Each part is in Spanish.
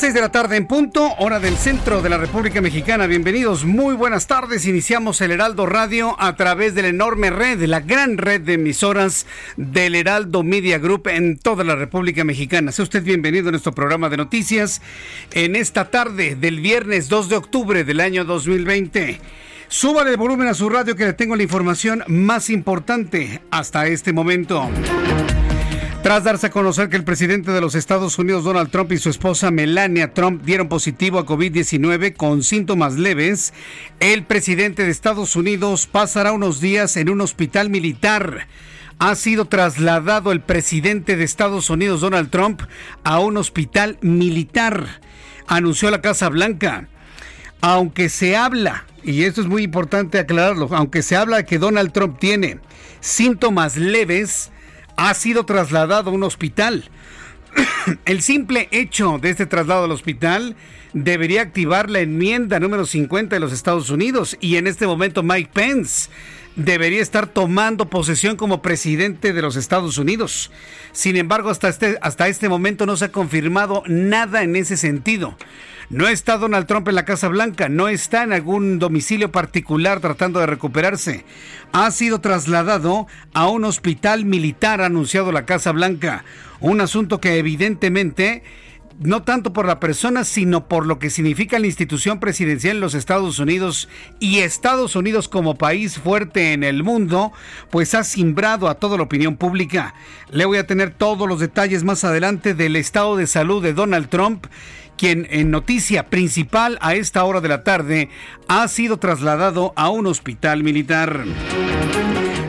Las 6 de la tarde en punto, hora del centro de la República Mexicana. Bienvenidos, muy buenas tardes. Iniciamos el Heraldo Radio a través de la enorme red, la gran red de emisoras del Heraldo Media Group en toda la República Mexicana. Sea usted bienvenido a nuestro programa de noticias en esta tarde del viernes 2 de octubre del año 2020. Súbale el volumen a su radio que le tengo la información más importante hasta este momento. Tras darse a conocer que el presidente de los Estados Unidos, Donald Trump, y su esposa Melania Trump dieron positivo a COVID-19 con síntomas leves, el presidente de Estados Unidos pasará unos días en un hospital militar. Ha sido trasladado el presidente de Estados Unidos, Donald Trump, a un hospital militar, anunció la Casa Blanca. Aunque se habla, y esto es muy importante aclararlo, aunque se habla que Donald Trump tiene síntomas leves, ha sido trasladado a un hospital. El simple hecho de este traslado al hospital debería activar la enmienda número 50 de los Estados Unidos y en este momento Mike Pence debería estar tomando posesión como presidente de los Estados Unidos. Sin embargo, hasta este, hasta este momento no se ha confirmado nada en ese sentido. No está Donald Trump en la Casa Blanca, no está en algún domicilio particular tratando de recuperarse. Ha sido trasladado a un hospital militar, ha anunciado la Casa Blanca. Un asunto que evidentemente no tanto por la persona, sino por lo que significa la institución presidencial en los Estados Unidos y Estados Unidos como país fuerte en el mundo, pues ha simbrado a toda la opinión pública. Le voy a tener todos los detalles más adelante del estado de salud de Donald Trump quien en noticia principal a esta hora de la tarde ha sido trasladado a un hospital militar.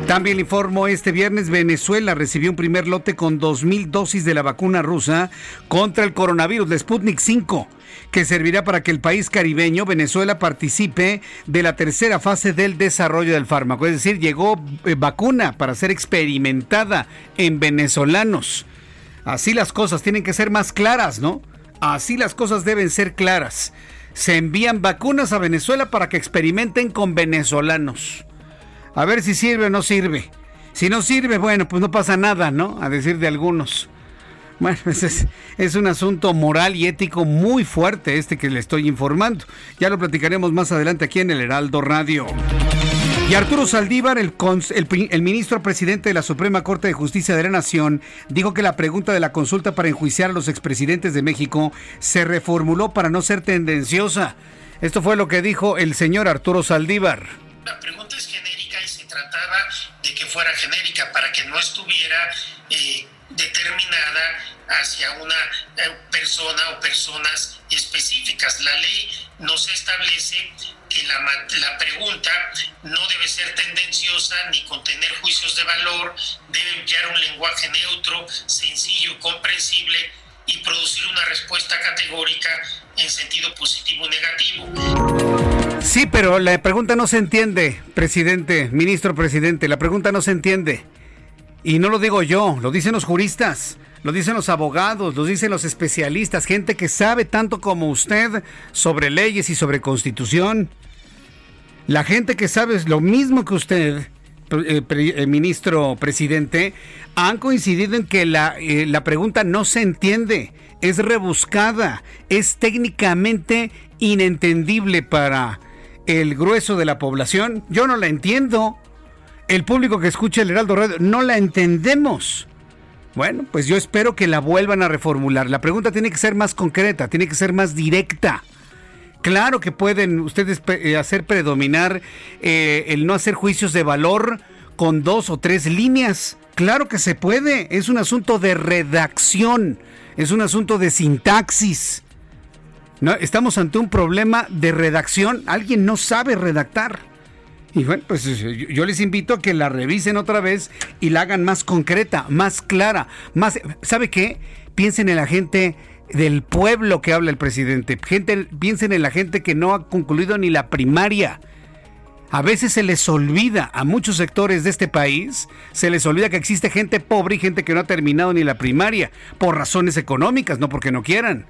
También le informo, este viernes Venezuela recibió un primer lote con 2.000 dosis de la vacuna rusa contra el coronavirus, de Sputnik 5, que servirá para que el país caribeño, Venezuela, participe de la tercera fase del desarrollo del fármaco. Es decir, llegó eh, vacuna para ser experimentada en venezolanos. Así las cosas tienen que ser más claras, ¿no? Así las cosas deben ser claras. Se envían vacunas a Venezuela para que experimenten con venezolanos. A ver si sirve o no sirve. Si no sirve, bueno, pues no pasa nada, ¿no? A decir de algunos. Bueno, pues es, es, un asunto moral y ético muy fuerte este que le estoy informando. Ya lo platicaremos más adelante aquí en el Heraldo Radio. Y Arturo Saldívar, el, el, ministro presidente de la Suprema Corte de Justicia de la Nación, dijo que la pregunta de la consulta para enjuiciar a los expresidentes de México se reformuló para no ser tendenciosa. Esto fue lo que dijo el señor Arturo Saldívar. La pregunta es genérica y se trataba de que fuera genérica para que no estuviera eh, determinada hacia una eh, persona o personas específicas. La ley no se establece que la, la, pregunta no debe ser tendenciosa ni contener juicios de valor, debe emplear un lenguaje neutro, sencillo, comprensible y producir una respuesta categórica en sentido positivo o negativo. Sí, pero la pregunta no se entiende, presidente, ministro presidente, la pregunta no se entiende. Y no lo digo yo, lo dicen los juristas, lo dicen los abogados, lo dicen los especialistas, gente que sabe tanto como usted sobre leyes y sobre constitución. La gente que sabe lo mismo que usted eh, ministro presidente, han coincidido en que la, la pregunta no se entiende, es rebuscada, es técnicamente inentendible para el grueso de la población. Yo no la entiendo. El público que escucha el Heraldo Radio no la entendemos. Bueno, pues yo espero que la vuelvan a reformular. La pregunta tiene que ser más concreta, tiene que ser más directa. Claro que pueden ustedes eh, hacer predominar eh, el no hacer juicios de valor con dos o tres líneas. Claro que se puede. Es un asunto de redacción. Es un asunto de sintaxis. No, estamos ante un problema de redacción. Alguien no sabe redactar. Y bueno, pues yo les invito a que la revisen otra vez y la hagan más concreta, más clara, más... ¿Sabe qué? Piensen en la gente del pueblo que habla el presidente. Gente, piensen en la gente que no ha concluido ni la primaria. A veces se les olvida a muchos sectores de este país, se les olvida que existe gente pobre y gente que no ha terminado ni la primaria, por razones económicas, no porque no quieran.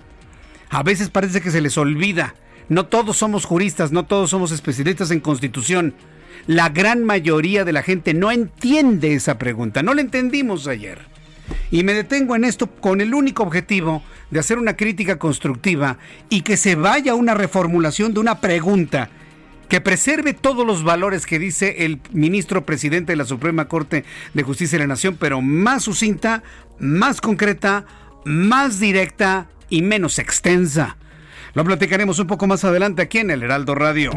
A veces parece que se les olvida. No todos somos juristas, no todos somos especialistas en constitución. La gran mayoría de la gente no entiende esa pregunta, no la entendimos ayer. Y me detengo en esto con el único objetivo de hacer una crítica constructiva y que se vaya a una reformulación de una pregunta que preserve todos los valores que dice el ministro presidente de la Suprema Corte de Justicia de la Nación, pero más sucinta, más concreta, más directa y menos extensa. Lo platicaremos un poco más adelante aquí en el Heraldo Radio.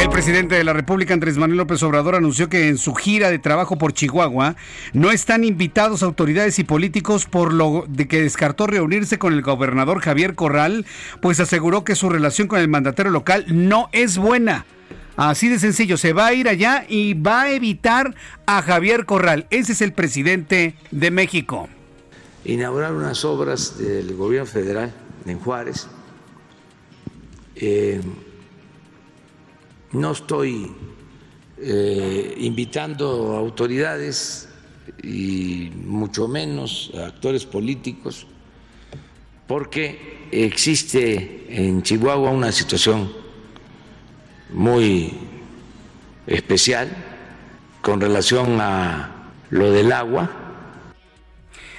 El presidente de la República, Andrés Manuel López Obrador, anunció que en su gira de trabajo por Chihuahua no están invitados autoridades y políticos por lo de que descartó reunirse con el gobernador Javier Corral, pues aseguró que su relación con el mandatario local no es buena. Así de sencillo, se va a ir allá y va a evitar a Javier Corral. Ese es el presidente de México. Inaugurar unas obras del gobierno federal en Juárez eh, no estoy eh, invitando autoridades y mucho menos a actores políticos porque existe en Chihuahua una situación muy especial con relación a lo del agua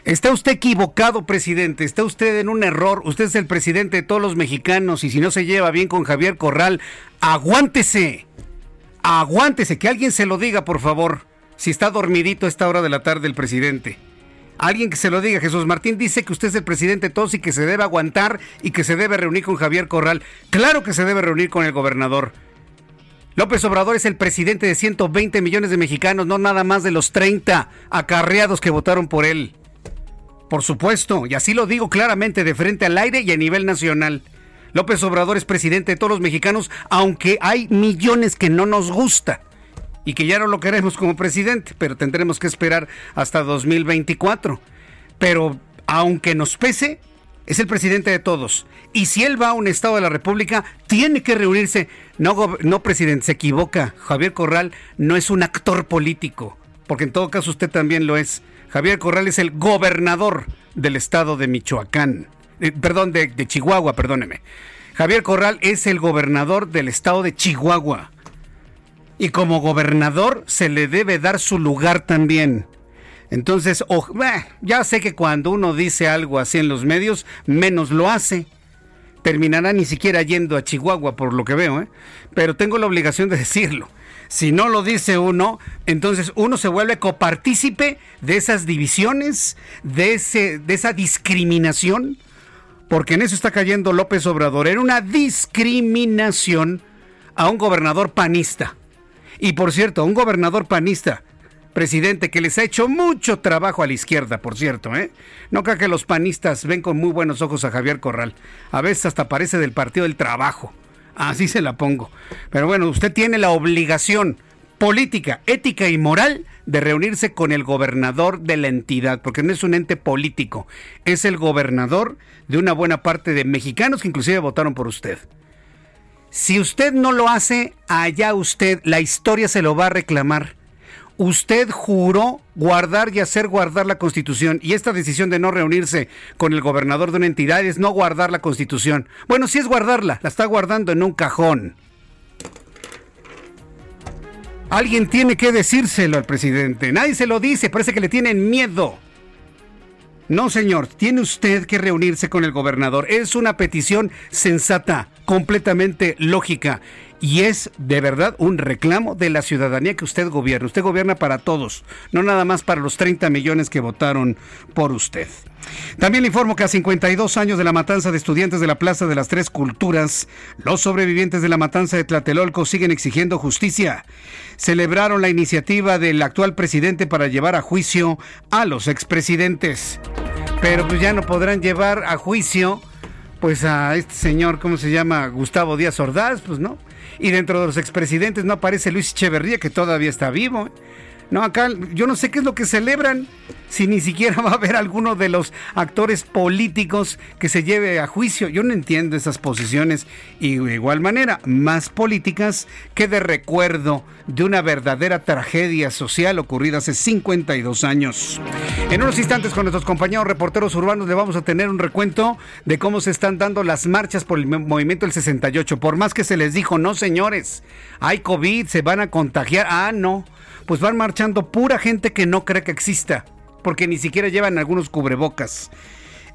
Está usted equivocado, presidente. Está usted en un error. Usted es el presidente de todos los mexicanos y si no se lleva bien con Javier Corral, aguántese. Aguántese. Que alguien se lo diga, por favor. Si está dormidito a esta hora de la tarde el presidente. Alguien que se lo diga. Jesús Martín dice que usted es el presidente de todos y que se debe aguantar y que se debe reunir con Javier Corral. Claro que se debe reunir con el gobernador. López Obrador es el presidente de 120 millones de mexicanos, no nada más de los 30 acarreados que votaron por él. Por supuesto, y así lo digo claramente de frente al aire y a nivel nacional. López Obrador es presidente de todos los mexicanos, aunque hay millones que no nos gusta y que ya no lo queremos como presidente, pero tendremos que esperar hasta 2024. Pero aunque nos pese, es el presidente de todos. Y si él va a un Estado de la República, tiene que reunirse. No, no, presidente, se equivoca. Javier Corral no es un actor político, porque en todo caso usted también lo es. Javier Corral es el gobernador del estado de Michoacán. Eh, perdón, de, Chihuahua, perdóneme. Javier Corral es el gobernador del estado de Chihuahua. Y como gobernador se le debe dar su lugar también. Entonces, ya sé que cuando uno dice algo así en los medios, menos lo hace. Terminará ni siquiera yendo a Chihuahua, por lo que veo, ¿eh? pero tengo la obligación de decirlo. Si no lo dice uno, entonces uno se vuelve copartícipe de esas divisiones, de, ese, de esa discriminación, porque en eso está cayendo López Obrador, en una discriminación a un gobernador panista. Y por cierto, un gobernador panista, presidente que les ha hecho mucho trabajo a la izquierda, por cierto, ¿eh? No creo que los panistas ven con muy buenos ojos a Javier Corral. A veces hasta parece del Partido del Trabajo. Así se la pongo. Pero bueno, usted tiene la obligación política, ética y moral de reunirse con el gobernador de la entidad, porque no es un ente político, es el gobernador de una buena parte de mexicanos que inclusive votaron por usted. Si usted no lo hace, allá usted, la historia se lo va a reclamar usted juró guardar y hacer guardar la Constitución y esta decisión de no reunirse con el gobernador de una entidad es no guardar la Constitución. Bueno, sí es guardarla, la está guardando en un cajón. Alguien tiene que decírselo al presidente. Nadie se lo dice, parece que le tienen miedo. No, señor, tiene usted que reunirse con el gobernador. Es una petición sensata, completamente lógica. Y es de verdad un reclamo de la ciudadanía que usted gobierna. Usted gobierna para todos, no nada más para los 30 millones que votaron por usted. También le informo que a 52 años de la matanza de estudiantes de la Plaza de las Tres Culturas, los sobrevivientes de la matanza de Tlatelolco siguen exigiendo justicia. Celebraron la iniciativa del actual presidente para llevar a juicio a los expresidentes. Pero pues ya no podrán llevar a juicio pues a este señor, ¿cómo se llama? Gustavo Díaz Ordaz, pues no. Y dentro de los expresidentes no aparece Luis Echeverría, que todavía está vivo. No, acá yo no sé qué es lo que celebran, si ni siquiera va a haber alguno de los actores políticos que se lleve a juicio. Yo no entiendo esas posiciones y de igual manera, más políticas que de recuerdo de una verdadera tragedia social ocurrida hace 52 años. En unos instantes con nuestros compañeros reporteros urbanos le vamos a tener un recuento de cómo se están dando las marchas por el movimiento del 68. Por más que se les dijo, no señores, hay COVID, se van a contagiar. Ah, no pues van marchando pura gente que no cree que exista, porque ni siquiera llevan algunos cubrebocas.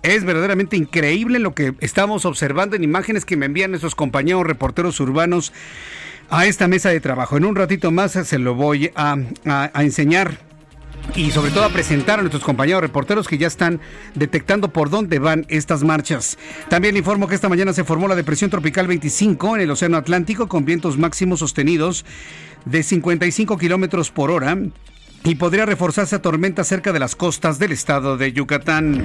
Es verdaderamente increíble lo que estamos observando en imágenes que me envían nuestros compañeros reporteros urbanos a esta mesa de trabajo. En un ratito más se lo voy a, enseñar y sobre todo a presentar a nuestros compañeros reporteros que ya están detectando por dónde van estas marchas. También informo que esta mañana se formó la depresión tropical 25 en el Océano Atlántico con vientos máximos sostenidos de 55 kilómetros por hora y podría reforzarse a tormenta cerca de las costas del estado de Yucatán.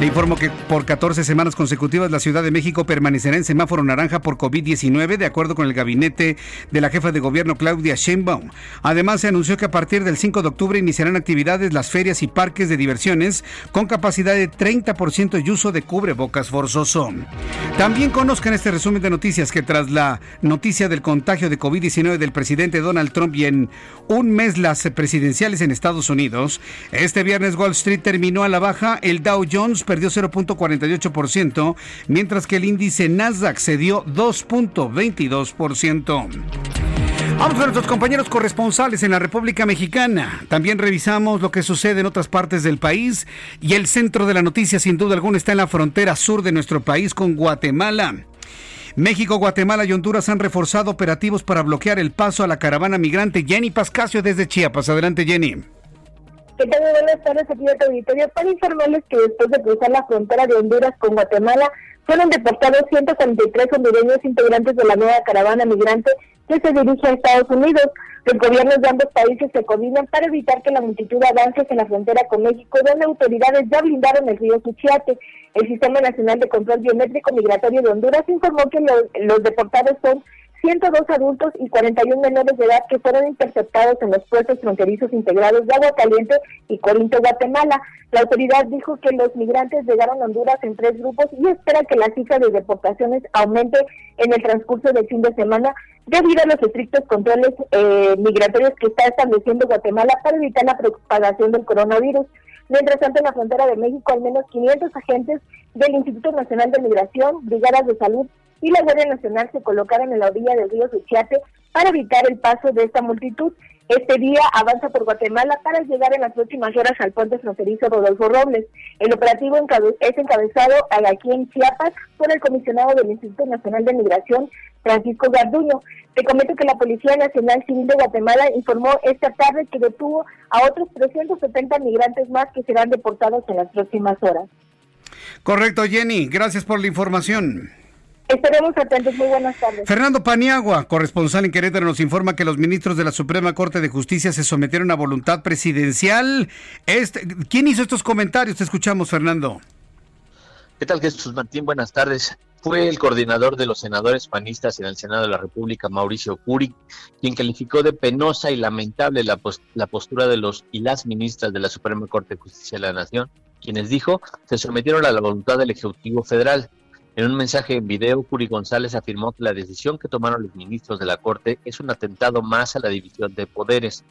Le informo que por 14 semanas consecutivas la Ciudad de México permanecerá en semáforo naranja por COVID-19, de acuerdo con el gabinete de la jefa de gobierno Claudia Sheinbaum. Además, se anunció que a partir del 5 de octubre iniciarán actividades las ferias y parques de diversiones con capacidad de 30% y uso de cubrebocas forzoso. También conozcan este resumen de noticias que tras la noticia del contagio de COVID-19 del presidente Donald Trump y en un mes las presidenciales en Estados Unidos. Este viernes Wall Street terminó a la baja, el Dow Jones perdió 0.48%, mientras que el índice Nasdaq cedió 2.22%. Vamos con nuestros compañeros corresponsales en la República Mexicana. También revisamos lo que sucede en otras partes del país y el centro de la noticia sin duda alguna está en la frontera sur de nuestro país con Guatemala. México, Guatemala y Honduras han reforzado operativos para bloquear el paso a la caravana migrante. Jenny Pascasio desde Chiapas. Adelante, Jenny. ¿Qué tal? Buenas tardes, aquí de auditorio. Para informarles que después de cruzar la frontera de Honduras con Guatemala, fueron deportados 143 hondureños integrantes de la nueva caravana migrante que se dirige a Estados Unidos. Los gobiernos de ambos países se coordinan para evitar que la multitud avance en la frontera con México, donde autoridades ya blindaron el río Suchiate. El Sistema Nacional de Control Biométrico Migratorio de Honduras informó que los, deportados son 102 adultos y 41 menores de edad que fueron interceptados en los puertos fronterizos integrados de Agua Caliente y Corinto, Guatemala. La autoridad dijo que los migrantes llegaron a Honduras en tres grupos y espera que la cifra de deportaciones aumente en el transcurso del fin de semana debido a los estrictos controles eh, migratorios que está estableciendo Guatemala para evitar la propagación del coronavirus. Mientras tanto, en la frontera de México, al menos 500 agentes del Instituto Nacional de Migración, brigadas de salud y la Guardia Nacional se colocaron en la orilla del río Suchiate para evitar el paso de esta multitud. Este día avanza por Guatemala para llegar en las próximas horas al puente fronterizo Rodolfo Robles. El operativo es encabezado aquí en Chiapas por el comisionado del Instituto Nacional de Migración, Francisco Garduño. Te comento que la Policía Nacional Civil de Guatemala informó esta tarde que detuvo a otros 370 migrantes más que serán deportados en las próximas horas. Correcto, Jenny. Gracias por la información. Estaremos atentos. Muy buenas tardes. Fernando Paniagua, corresponsal en Querétaro, nos informa que los ministros de la Suprema Corte de Justicia se sometieron a voluntad presidencial. Este, ¿Quién hizo estos comentarios? Te escuchamos, Fernando. ¿Qué tal, Jesús Martín? Buenas tardes. Fue el coordinador de los senadores panistas en el Senado de la República, Mauricio Curi, quien calificó de penosa y lamentable la, la postura de los y las ministras de la Suprema Corte de Justicia de la Nación, quienes dijo se sometieron a la voluntad del Ejecutivo Federal en un mensaje en video, Curi González afirmó que la decisión que tomaron los ministros de la Corte es un atentado más a la división de poderes.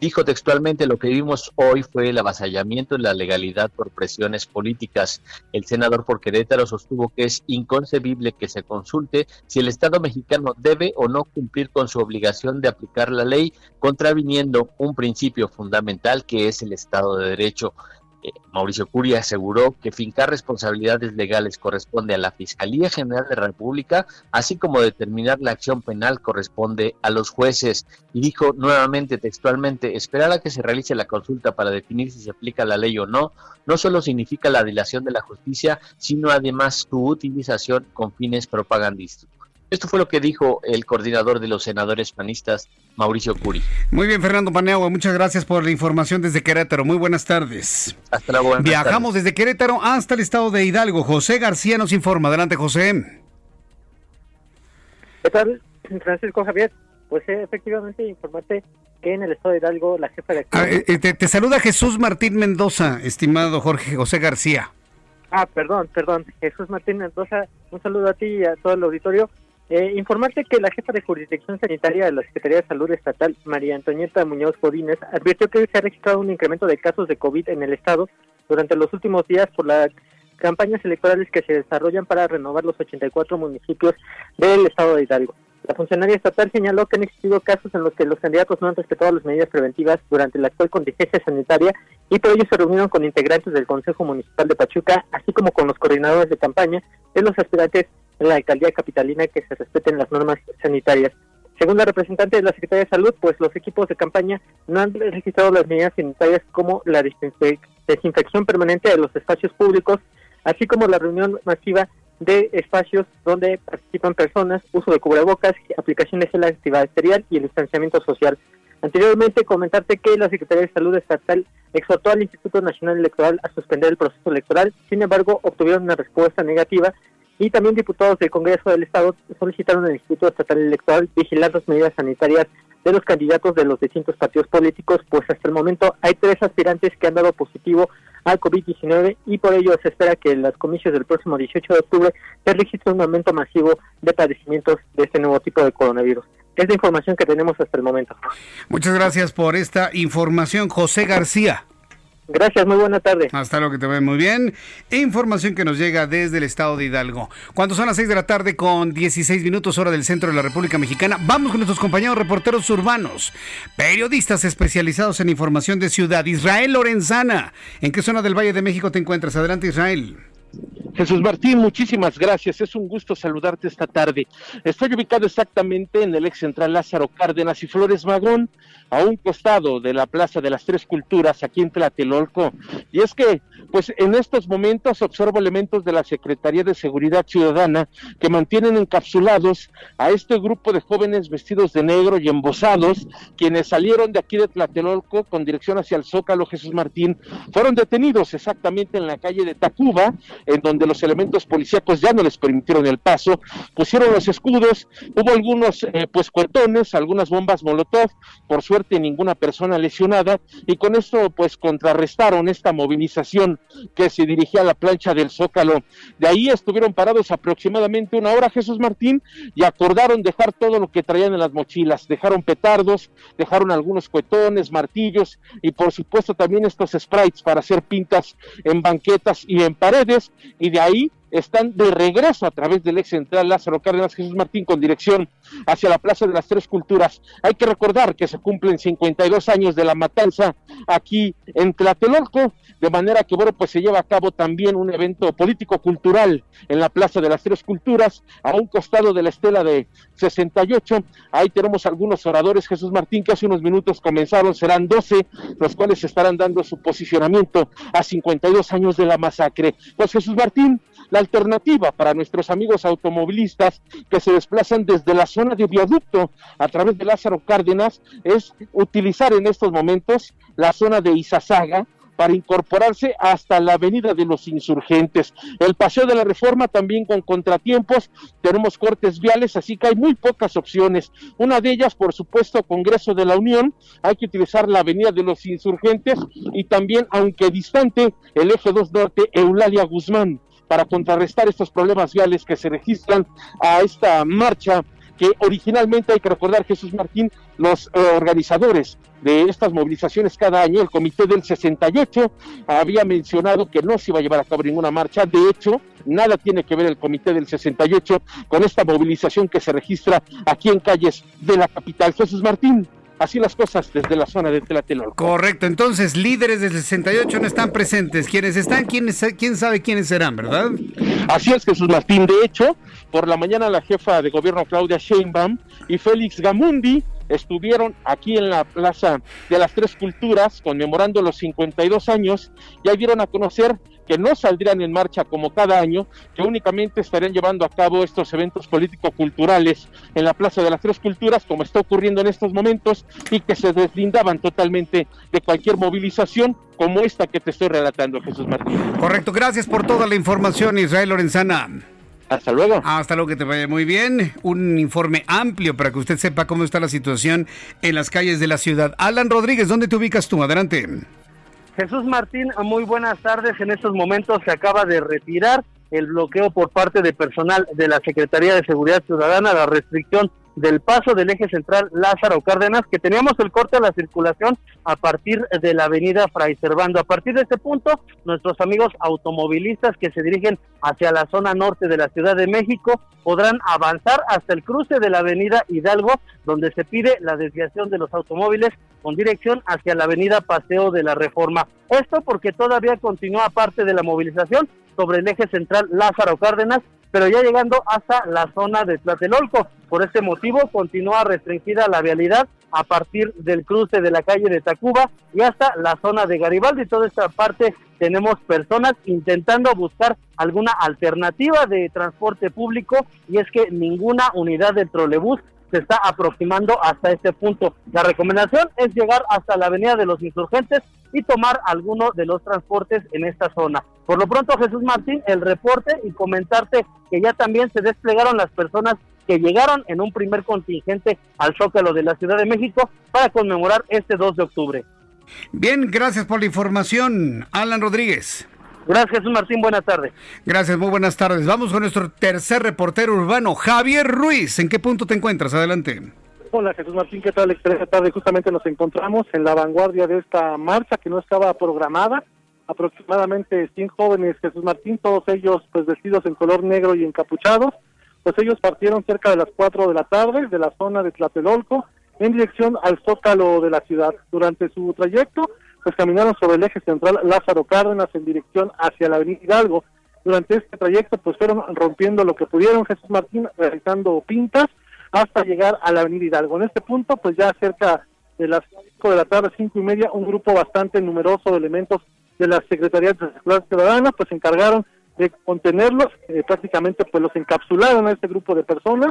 Dijo textualmente, lo que vimos hoy fue el avasallamiento de la legalidad por presiones políticas. El senador por Querétaro sostuvo que es inconcebible que se consulte si el Estado mexicano debe o no cumplir con su obligación de aplicar la ley, contraviniendo un principio fundamental que es el Estado de Derecho. Eh, Mauricio Curia aseguró que fincar responsabilidades legales corresponde a la Fiscalía General de la República, así como determinar la acción penal corresponde a los jueces. Y dijo nuevamente textualmente, esperar a que se realice la consulta para definir si se aplica la ley o no, no solo significa la dilación de la justicia, sino además su utilización con fines propagandísticos. Esto fue lo que dijo el coordinador de los senadores panistas, Mauricio Curi. Muy bien, Fernando Paneagua, muchas gracias por la información desde Querétaro. Muy buenas tardes. Hasta la buena Viajamos desde Querétaro hasta el estado de Hidalgo. José García nos informa. Adelante, José. ¿Qué tal, Francisco Javier? Pues eh, efectivamente informarte que en el estado de Hidalgo la jefa de... Ah, eh, eh, te, te saluda Jesús Martín Mendoza, estimado Jorge José García. Ah, perdón, perdón. Jesús Martín Mendoza, un saludo a ti y a todo el auditorio. Eh, informarte que la jefa de jurisdicción sanitaria de la Secretaría de Salud Estatal, María Antonieta Muñoz Godínez, advirtió que se ha registrado un incremento de casos de COVID en el estado durante los últimos días por las campañas electorales que se desarrollan para renovar los 84 municipios del estado de Hidalgo. La funcionaria estatal señaló que han existido casos en los que los candidatos no han respetado las medidas preventivas durante la actual contingencia sanitaria y por ello se reunieron con integrantes del Consejo Municipal de Pachuca, así como con los coordinadores de campaña de los aspirantes la alcaldía capitalina que se respeten las normas sanitarias. Según la representante de la Secretaría de Salud, pues los equipos de campaña no han registrado las medidas sanitarias como la desinfección permanente de los espacios públicos, así como la reunión masiva de espacios donde participan personas, uso de cubrebocas, aplicaciones de la antibacterial y el distanciamiento social. Anteriormente, comentarte que la Secretaría de Salud Estatal exhortó al Instituto Nacional Electoral a suspender el proceso electoral, sin embargo, obtuvieron una respuesta negativa y también diputados del Congreso del Estado solicitaron al Instituto Estatal Electoral vigilar las medidas sanitarias de los candidatos de los distintos partidos políticos, pues hasta el momento hay tres aspirantes que han dado positivo al COVID-19 y por ello se espera que en las comicios del próximo 18 de octubre se registre un aumento masivo de padecimientos de este nuevo tipo de coronavirus. Es la información que tenemos hasta el momento. Muchas gracias por esta información, José García. Gracias, muy buena tarde. Hasta luego, que te ve muy bien. Información que nos llega desde el estado de Hidalgo. Cuando son las 6 de la tarde con 16 minutos hora del centro de la República Mexicana, vamos con nuestros compañeros reporteros urbanos, periodistas especializados en información de ciudad. Israel Lorenzana, ¿en qué zona del Valle de México te encuentras? Adelante, Israel. Jesús Martín, muchísimas gracias. Es un gusto saludarte esta tarde. Estoy ubicado exactamente en el ex central Lázaro Cárdenas y Flores Magón, a un costado de la Plaza de las Tres Culturas, aquí en Tlatelolco. Y es que, pues en estos momentos observo elementos de la Secretaría de Seguridad Ciudadana que mantienen encapsulados a este grupo de jóvenes vestidos de negro y embosados, quienes salieron de aquí de Tlatelolco con dirección hacia el Zócalo Jesús Martín, fueron detenidos exactamente en la calle de Tacuba, en donde los elementos policíacos ya no les permitieron el paso, pusieron los escudos, hubo algunos eh, pues cuetones, algunas bombas molotov, por suerte ninguna persona lesionada y con esto pues contrarrestaron esta movilización que se dirigía a la plancha del Zócalo. De ahí estuvieron parados aproximadamente una hora Jesús Martín y acordaron dejar todo lo que traían en las mochilas, dejaron petardos, dejaron algunos cuetones, martillos y por supuesto también estos sprites para hacer pintas en banquetas y en paredes y de ahí están de regreso a través del ex central Lázaro Cárdenas Jesús Martín con dirección hacia la Plaza de las Tres Culturas. Hay que recordar que se cumplen 52 años de la matanza aquí en Tlatelolco, de manera que, bueno, pues se lleva a cabo también un evento político-cultural en la Plaza de las Tres Culturas, a un costado de la estela de 68. Ahí tenemos algunos oradores, Jesús Martín, que hace unos minutos comenzaron, serán 12, los cuales estarán dando su posicionamiento a 52 años de la masacre. Pues Jesús Martín, la alternativa para nuestros amigos automovilistas que se desplazan desde la zona de viaducto a través de Lázaro Cárdenas es utilizar en estos momentos la zona de Izazaga para incorporarse hasta la avenida de los insurgentes. El paseo de la reforma también con contratiempos, tenemos cortes viales, así que hay muy pocas opciones. Una de ellas, por supuesto, Congreso de la Unión, hay que utilizar la avenida de los insurgentes y también, aunque distante, el eje 2 norte, Eulalia Guzmán para contrarrestar estos problemas viales que se registran a esta marcha que originalmente hay que recordar, Jesús Martín, los eh, organizadores de estas movilizaciones cada año, el comité del 68 había mencionado que no se iba a llevar a cabo ninguna marcha, de hecho, nada tiene que ver el comité del 68 con esta movilización que se registra aquí en calles de la capital. Jesús Martín, así las cosas desde la zona de Tlatelolco. Correcto, entonces líderes del 68 no están presentes. Quienes están, ¿quién, quién sabe quiénes serán, verdad? Así es, Jesús Martín. De hecho, por la mañana la jefa de gobierno Claudia Sheinbaum y Félix Gamundi estuvieron aquí en la Plaza de las Tres Culturas conmemorando los 52 años y ahí dieron a conocer que no saldrían en marcha como cada año, que únicamente estarían llevando a cabo estos eventos político-culturales en la Plaza de las Tres Culturas, como está ocurriendo en estos momentos, y que se deslindaban totalmente de cualquier movilización como esta que te estoy relatando, Jesús Martín. Correcto, gracias por toda la información, Israel Lorenzana. Hasta luego. Hasta luego, que te vaya muy bien. Un informe amplio para que usted sepa cómo está la situación en las calles de la ciudad. Alan Rodríguez, ¿dónde te ubicas tú? Adelante. Jesús Martín, muy buenas tardes. En estos momentos se acaba de retirar el bloqueo por parte de personal de la Secretaría de Seguridad Ciudadana, la restricción del paso del eje central Lázaro Cárdenas, que teníamos el corte a la circulación a partir de la avenida Fray Servando. A partir de este punto, nuestros amigos automovilistas que se dirigen hacia la zona norte de la Ciudad de México podrán avanzar hasta el cruce de la avenida Hidalgo, donde se pide la desviación de los automóviles con dirección hacia la avenida Paseo de la Reforma. Esto porque todavía continúa parte de la movilización sobre el eje central Lázaro Cárdenas pero ya llegando hasta la zona de Tlatelolco. Por este motivo continúa restringida la vialidad a partir del cruce de la calle de Tacuba y hasta la zona de Garibaldi. Toda esta parte tenemos personas intentando buscar alguna alternativa de transporte público y es que ninguna unidad de trolebús se está aproximando hasta este punto. La recomendación es llegar hasta la Avenida de los Insurgentes y tomar alguno de los transportes en esta zona. Por lo pronto, Jesús Martín, el reporte y comentarte que ya también se desplegaron las personas que llegaron en un primer contingente al Zócalo de la Ciudad de México para conmemorar este 2 de octubre. Bien, gracias por la información, Alan Rodríguez. Gracias, Jesús Martín. Buenas tardes. Gracias, muy buenas tardes. Vamos con nuestro tercer reportero urbano, Javier Ruiz. ¿En qué punto te encuentras? Adelante. Hola, Jesús Martín. ¿Qué tal? Excelente tarde. Justamente nos encontramos en la vanguardia de esta marcha que no estaba programada. Aproximadamente 100 jóvenes, Jesús Martín, todos ellos pues vestidos en color negro y encapuchados. Pues ellos partieron cerca de las 4 de la tarde de la zona de Tlatelolco en dirección al zócalo de la ciudad. Durante su trayecto pues caminaron sobre el eje central Lázaro Cárdenas en dirección hacia la avenida Hidalgo. Durante este trayecto pues fueron rompiendo lo que pudieron Jesús Martín realizando pintas hasta llegar a la avenida Hidalgo. En este punto pues ya cerca de las 5 de la tarde, cinco y media, un grupo bastante numeroso de elementos de la Secretaría de Seguridad Ciudadana pues se encargaron de contenerlos, eh, prácticamente pues los encapsularon a este grupo de personas.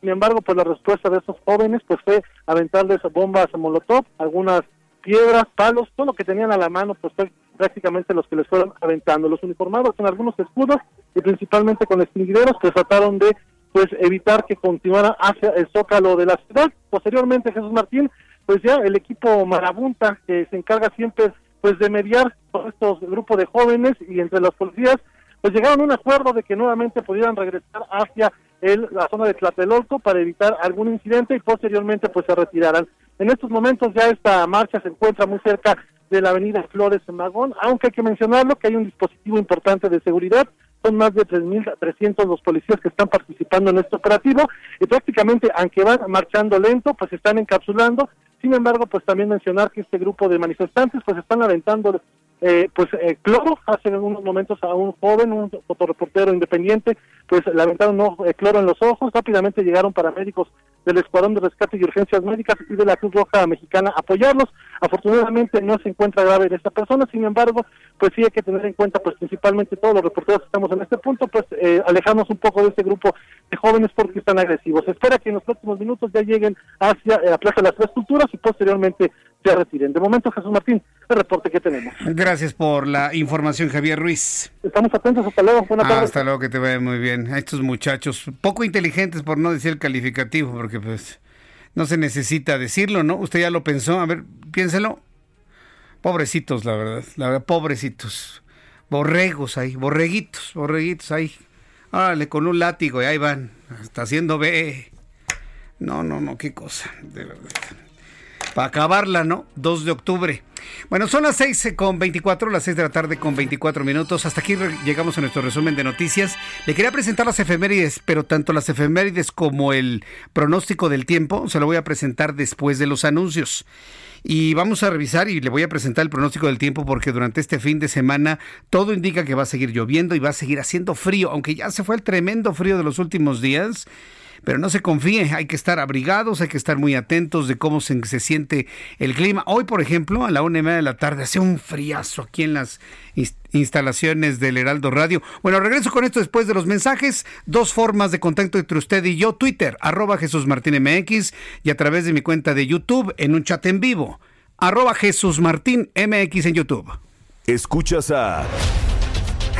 Sin embargo, pues la respuesta de esos jóvenes pues fue aventarles bombas molotov, algunas piedras, palos, todo lo que tenían a la mano, pues fue prácticamente los que les fueron aventando. Los uniformados con algunos escudos y principalmente con extinguidores, pues trataron de pues evitar que continuara hacia el zócalo de la ciudad. Posteriormente, Jesús Martín, pues ya el equipo Marabunta, que se encarga siempre pues de mediar con estos grupos de jóvenes y entre los policías, pues llegaron a un acuerdo de que nuevamente pudieran regresar hacia el, la zona de Tlatelolco para evitar algún incidente y posteriormente pues se retiraran. En estos momentos ya esta marcha se encuentra muy cerca de la avenida Flores Magón, aunque hay que mencionarlo que hay un dispositivo importante de seguridad, son más de 3.300 los policías que están participando en este operativo y prácticamente aunque van marchando lento, pues están encapsulando. Sin embargo, pues también mencionar que este grupo de manifestantes pues están aventando eh, pues eh, cloro, hace unos momentos a un joven, un fotoreportero independiente, pues le aventaron eh, cloro en los ojos, rápidamente llegaron paramédicos del Escuadrón de Rescate y Urgencias Médicas y de la Cruz Roja Mexicana a apoyarlos. Afortunadamente no se encuentra grave esta persona, sin embargo, pues sí hay que tener en cuenta, pues principalmente todos los reporteros que estamos en este punto, pues eh, alejarnos un poco de este grupo de jóvenes porque están agresivos. Espera que en los próximos minutos ya lleguen hacia la Plaza de las Tres Culturas y posteriormente se retiren. De momento, Jesús Martín, el reporte que tenemos. Gracias por la información, Javier Ruiz. Estamos atentos, hasta luego. Buenas tardes. Hasta luego, que te vaya muy bien. A estos muchachos, poco inteligentes por no decir calificativo, porque pues no se necesita decirlo, ¿no? Usted ya lo pensó, a ver, piénselo. Pobrecitos, la verdad, la verdad, pobrecitos. Borregos ahí, borreguitos, borreguitos ahí. Árale, con un látigo y ahí van, está haciendo B. No, no, no, qué cosa, de verdad. Para acabarla, ¿no? 2 de octubre. Bueno, son las 6 con 24, las 6 de la tarde con 24 minutos. Hasta aquí llegamos a nuestro resumen de noticias. Le quería presentar las efemérides, pero tanto las efemérides como el pronóstico del tiempo se lo voy a presentar después de los anuncios. Y vamos a revisar y le voy a presentar el pronóstico del tiempo porque durante este fin de semana todo indica que va a seguir lloviendo y va a seguir haciendo frío, aunque ya se fue el tremendo frío de los últimos días. Pero no se confíe, hay que estar abrigados, hay que estar muy atentos de cómo se, siente el clima. Hoy, por ejemplo, a la una y media de la tarde, hace un friazo aquí en las instalaciones del Heraldo Radio. Bueno, regreso con esto después de los mensajes. Dos formas de contacto entre usted y yo. Twitter, arroba Jesús Martín MX y a través de mi cuenta de YouTube en un chat en vivo. Arroba Jesús Martín MX en YouTube. Escuchas a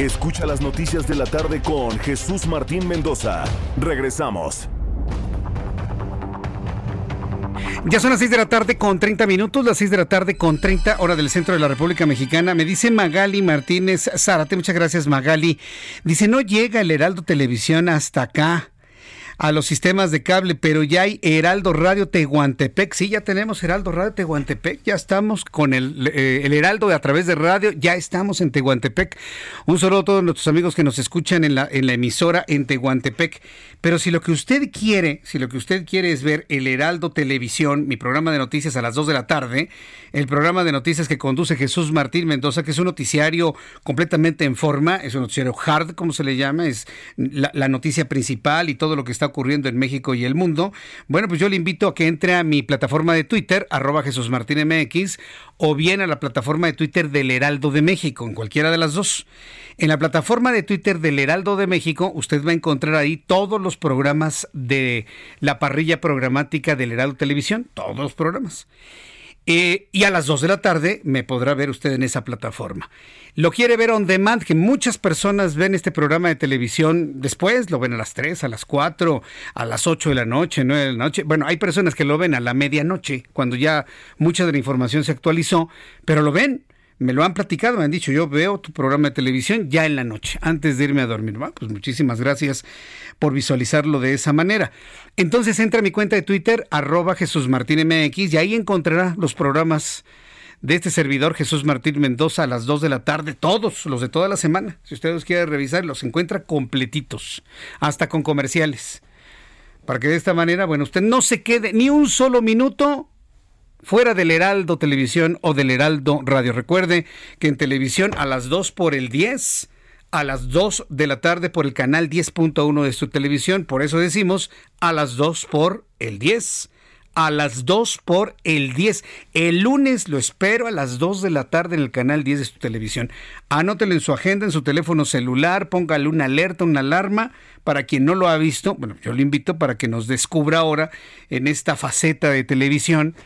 Escucha las noticias de la tarde con Jesús Martín Mendoza. Regresamos. Ya son las 6 de la tarde con 30 minutos, las 6 de la tarde con 30 hora del centro de la República Mexicana. Me dice Magali Martínez Zárate, muchas gracias Magali. Dice, no llega el Heraldo Televisión hasta acá a los sistemas de cable, pero ya hay Heraldo Radio Tehuantepec. Sí, ya tenemos Heraldo Radio Tehuantepec, ya estamos con el, eh, el Heraldo a través de radio, ya estamos en Tehuantepec. Un saludo a todos nuestros amigos que nos escuchan en la, en la emisora en Tehuantepec. Pero si lo que usted quiere, si lo que usted quiere es ver el Heraldo Televisión, mi programa de noticias a las 2 de la tarde, el programa de noticias que conduce Jesús Martín Mendoza, que es un noticiario completamente en forma, es un noticiario hard, como se le llama, es la, la noticia principal y todo lo que está ocurriendo en México y el mundo. Bueno, pues yo le invito a que entre a mi plataforma de Twitter, arroba Jesús Martín MX, o bien a la plataforma de Twitter del Heraldo de México, en cualquiera de las dos. En la plataforma de Twitter del Heraldo de México, usted va a encontrar ahí todos los programas de la parrilla programática del Heraldo Televisión, todos los programas. Eh, y a las 2 de la tarde me podrá ver usted en esa plataforma. Lo quiere ver on demand, que muchas personas ven este programa de televisión después, lo ven a las 3, a las 4, a las 8 de la noche, 9 de la noche. Bueno, hay personas que lo ven a la medianoche, cuando ya mucha de la información se actualizó, pero lo ven me lo han platicado, me han dicho, yo veo tu programa de televisión ya en la noche, antes de irme a dormir. Bueno, pues muchísimas gracias por visualizarlo de esa manera. Entonces entra a mi cuenta de Twitter, arroba Jesús Martín MX, y ahí encontrará los programas de este servidor Jesús Martín Mendoza a las 2 de la tarde, todos, los de toda la semana. Si ustedes quieren revisar, los encuentra completitos, hasta con comerciales. Para que de esta manera, bueno, usted no se quede ni un solo minuto fuera del Heraldo Televisión o del Heraldo Radio. Recuerde que en televisión a las 2 por el 10, a las 2 de la tarde por el canal 10.1 de su televisión, por eso decimos a las 2 por el 10. A las 2 por el 10. El lunes lo espero a las 2 de la tarde en el canal 10 de su televisión. Anótelo en su agenda, en su teléfono celular, póngale una alerta, una alarma para quien no lo ha visto. Bueno, yo lo invito para que nos descubra ahora en esta faceta de televisión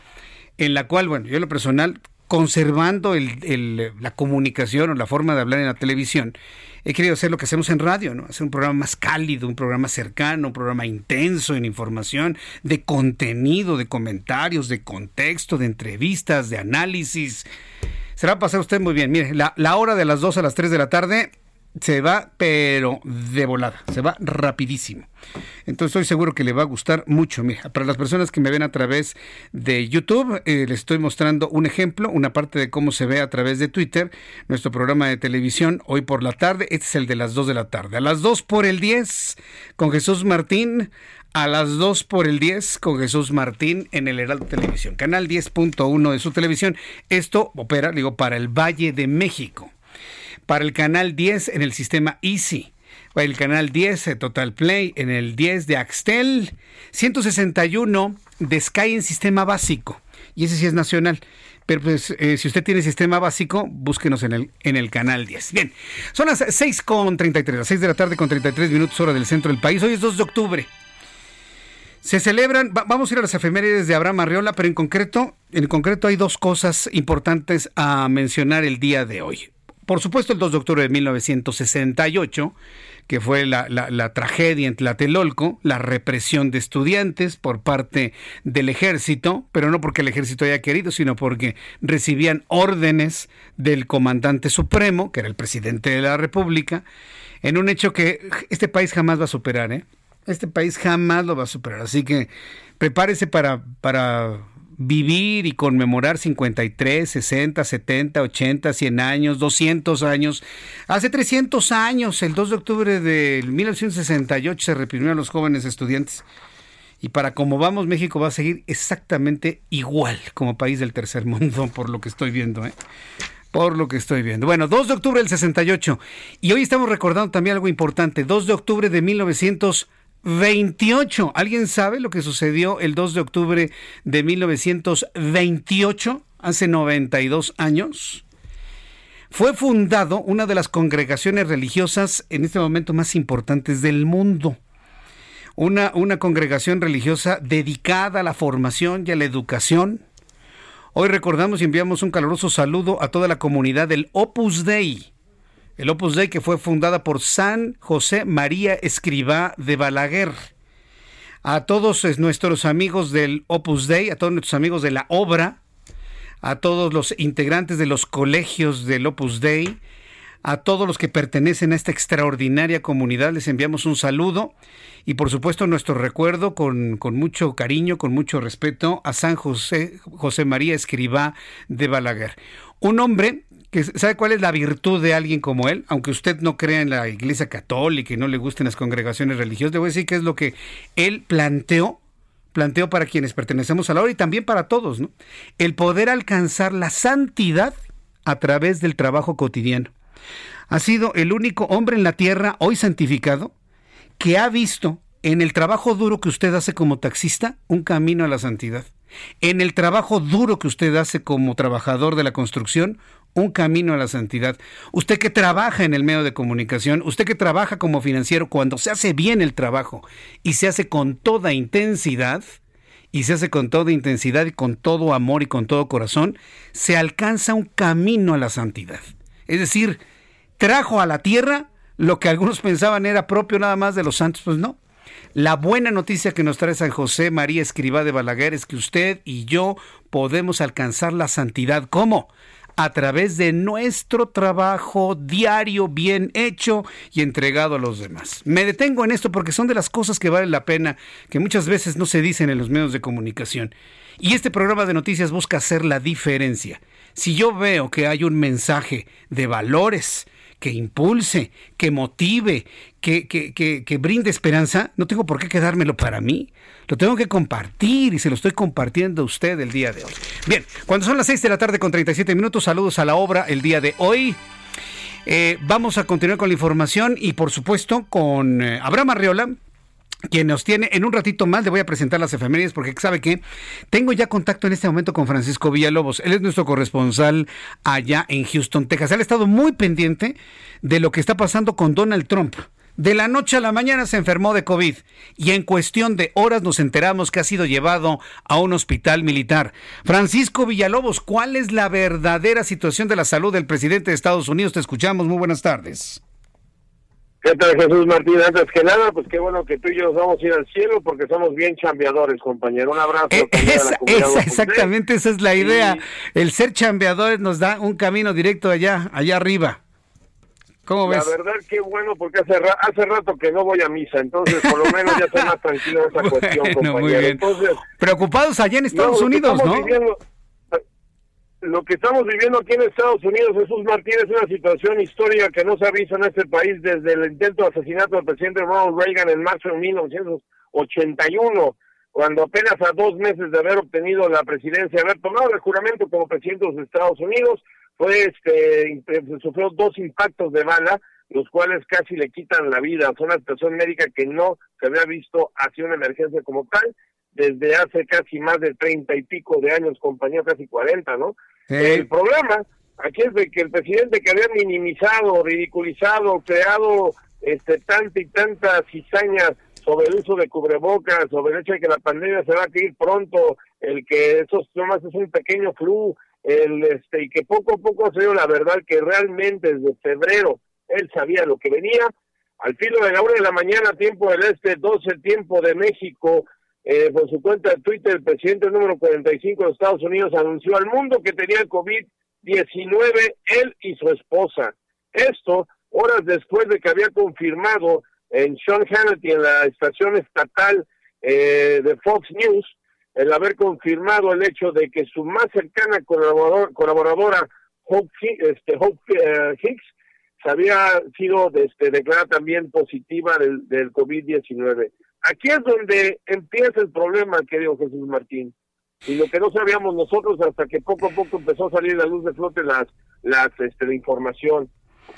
en la cual, bueno, yo en lo personal, conservando la comunicación o la forma de hablar en la televisión, he querido hacer lo que hacemos en radio, ¿no? Hacer un programa más cálido, un programa cercano, un programa intenso en información, de contenido, de comentarios, de contexto, de entrevistas, de análisis. Se va a pasar usted muy bien. Mire, la, la hora de las 2 a las 3 de la tarde se va, pero de volada, se va rapidísimo. Entonces estoy seguro que le va a gustar mucho. Mira, para las personas que me ven a través de YouTube, eh, les estoy mostrando un ejemplo, una parte de cómo se ve a través de Twitter, nuestro programa de televisión hoy por la tarde. Este es el de las 2 de la tarde. A las 2 por el 10 con Jesús Martín. A las 2 por el 10 con Jesús Martín en el Heraldo Televisión, canal 10.1 de su televisión. Esto opera, digo, para el Valle de México para el canal 10 en el sistema Easy. El canal 10 de Total Play, en el 10 de Axtel, 161 de Sky en sistema básico. Y ese sí es nacional. Pero pues eh, si usted tiene sistema básico, búsquenos en el, en el canal 10. Bien, son las 6 con 33, las 6 de la tarde con 33 minutos hora del centro del país. Hoy es 2 de octubre. Se celebran, vamos a ir a las efemérides de Abraham Arriola, pero en concreto, en concreto hay dos cosas importantes a mencionar el día de hoy. Por supuesto, el 2 de octubre de 1968, que fue la, tragedia en Tlatelolco, la represión de estudiantes por parte del ejército, pero no porque el ejército haya querido, sino porque recibían órdenes del comandante supremo, que era el presidente de la República, en un hecho que este país jamás va a superar, ¿eh? Este país jamás lo va a superar. Así que prepárese para, para vivir y conmemorar 53, 60, 70, 80, 100 años, 200 años. Hace 300 años, el 2 de octubre de 1968, se reprimió a los jóvenes estudiantes. Y para como vamos, México va a seguir exactamente igual como país del tercer mundo, por lo que estoy viendo. ¿eh? Por lo que estoy viendo. Bueno, 2 de octubre del 68. Y hoy estamos recordando también algo importante. 2 de octubre de 1968. 28. ¿Alguien sabe lo que sucedió el 2 de octubre de 1928, hace 92 años? Fue fundado una de las congregaciones religiosas en este momento más importantes del mundo. Una, una congregación religiosa dedicada a la formación y a la educación. Hoy recordamos y enviamos un caluroso saludo a toda la comunidad del Opus Dei el Opus Dei que fue fundada por San José María Escribá de Balaguer. A todos nuestros amigos del Opus Dei, a todos nuestros amigos de la obra, a todos los integrantes de los colegios del Opus Dei, a todos los que pertenecen a esta extraordinaria comunidad, les enviamos un saludo y por supuesto nuestro recuerdo con, con mucho cariño, con mucho respeto a San José, José María Escribá de Balaguer. Un hombre sabe cuál es la virtud de alguien como él, aunque usted no crea en la Iglesia Católica y no le gusten las congregaciones religiosas, le voy a decir que es lo que él planteó, planteó para quienes pertenecemos a la hora y también para todos, ¿no? El poder alcanzar la santidad a través del trabajo cotidiano. Ha sido el único hombre en la tierra hoy santificado que ha visto en el trabajo duro que usted hace como taxista un camino a la santidad. En el trabajo duro que usted hace como trabajador de la construcción, un camino a la santidad. Usted que trabaja en el medio de comunicación, usted que trabaja como financiero, cuando se hace bien el trabajo y se hace con toda intensidad, y se hace con toda intensidad y con todo amor y con todo corazón, se alcanza un camino a la santidad. Es decir, trajo a la tierra lo que algunos pensaban era propio nada más de los santos, pues no. La buena noticia que nos trae San José María Escribá de Balaguer es que usted y yo podemos alcanzar la santidad. ¿Cómo? A través de nuestro trabajo diario bien hecho y entregado a los demás. Me detengo en esto porque son de las cosas que valen la pena, que muchas veces no se dicen en los medios de comunicación. Y este programa de noticias busca hacer la diferencia. Si yo veo que hay un mensaje de valores, que impulse, que motive, que, que, que, brinde esperanza, no tengo por qué quedármelo para mí. Lo tengo que compartir y se lo estoy compartiendo a usted el día de hoy. Bien, cuando son las 6 de la tarde con 37 minutos, saludos a la obra el día de hoy. Eh, vamos a continuar con la información y por supuesto con eh, Abraham Arriola, quien nos tiene en un ratito más, le voy a presentar las efemérides porque sabe que tengo ya contacto en este momento con Francisco Villalobos. Él es nuestro corresponsal allá en Houston, Texas. Él ha estado muy pendiente de lo que está pasando con Donald Trump. De la noche a la mañana se enfermó de COVID y en cuestión de horas nos enteramos que ha sido llevado a un hospital militar. Francisco Villalobos, ¿cuál es la verdadera situación de la salud del presidente de Estados Unidos? Te escuchamos. Muy buenas tardes. ¿Qué tal, Jesús Martín? Antes que nada, pues qué bueno que tú y yo nos vamos a ir al cielo porque somos bien chambeadores, compañero. Un abrazo. Eh, esa, exactamente, esa es la idea. El ser chambeadores nos da un camino directo allá, allá arriba. ¿Cómo ves? La verdad, qué bueno, porque hace, hace rato que no voy a misa, entonces por lo menos ya estoy más tranquilo en esa cuestión, compañero. Muy bien. Preocupados allá en Estados Unidos, ¿no? lo que estamos viviendo aquí en Estados Unidos, Jesús Martín, es una situación histórica que no se ha visto en este país desde el intento de asesinato del presidente Ronald Reagan en marzo de 1981, cuando apenas a dos meses de haber obtenido la presidencia, haber tomado el juramento como presidente de los Estados Unidos, fue este, sufrió dos impactos de bala, los cuales casi le quitan la vida. Fue una situación médica que no se había visto hacia una emergencia como tal desde hace casi más de treinta y pico de años, compañía casi cuarenta, ¿no? El problema aquí es de que el presidente que había minimizado, ridiculizado, creado este tanta y tantas cizañas sobre el uso de cubrebocas, sobre el hecho de que la pandemia se va a ir pronto, el que eso nomás es un pequeño flu, el este y que poco a poco se dio la verdad que realmente desde febrero él sabía lo que venía. Al filo de la una de la mañana, tiempo del este, 12 tiempo de México, eh, por su cuenta de Twitter, el presidente número 45 de Estados Unidos anunció al mundo que tenía el COVID-19 él y su esposa. Esto horas después de que había confirmado en Sean Hannity, en la estación estatal eh, de Fox News, el haber confirmado el hecho de que su más cercana colaboradora, Hope, este, Hope eh, Hicks, había sido este, declarada también positiva del, del COVID-19. Aquí es donde empieza el problema, querido Jesús Martín. Y lo que no sabíamos nosotros hasta que poco a poco empezó a salir la luz de flote las, este, la información.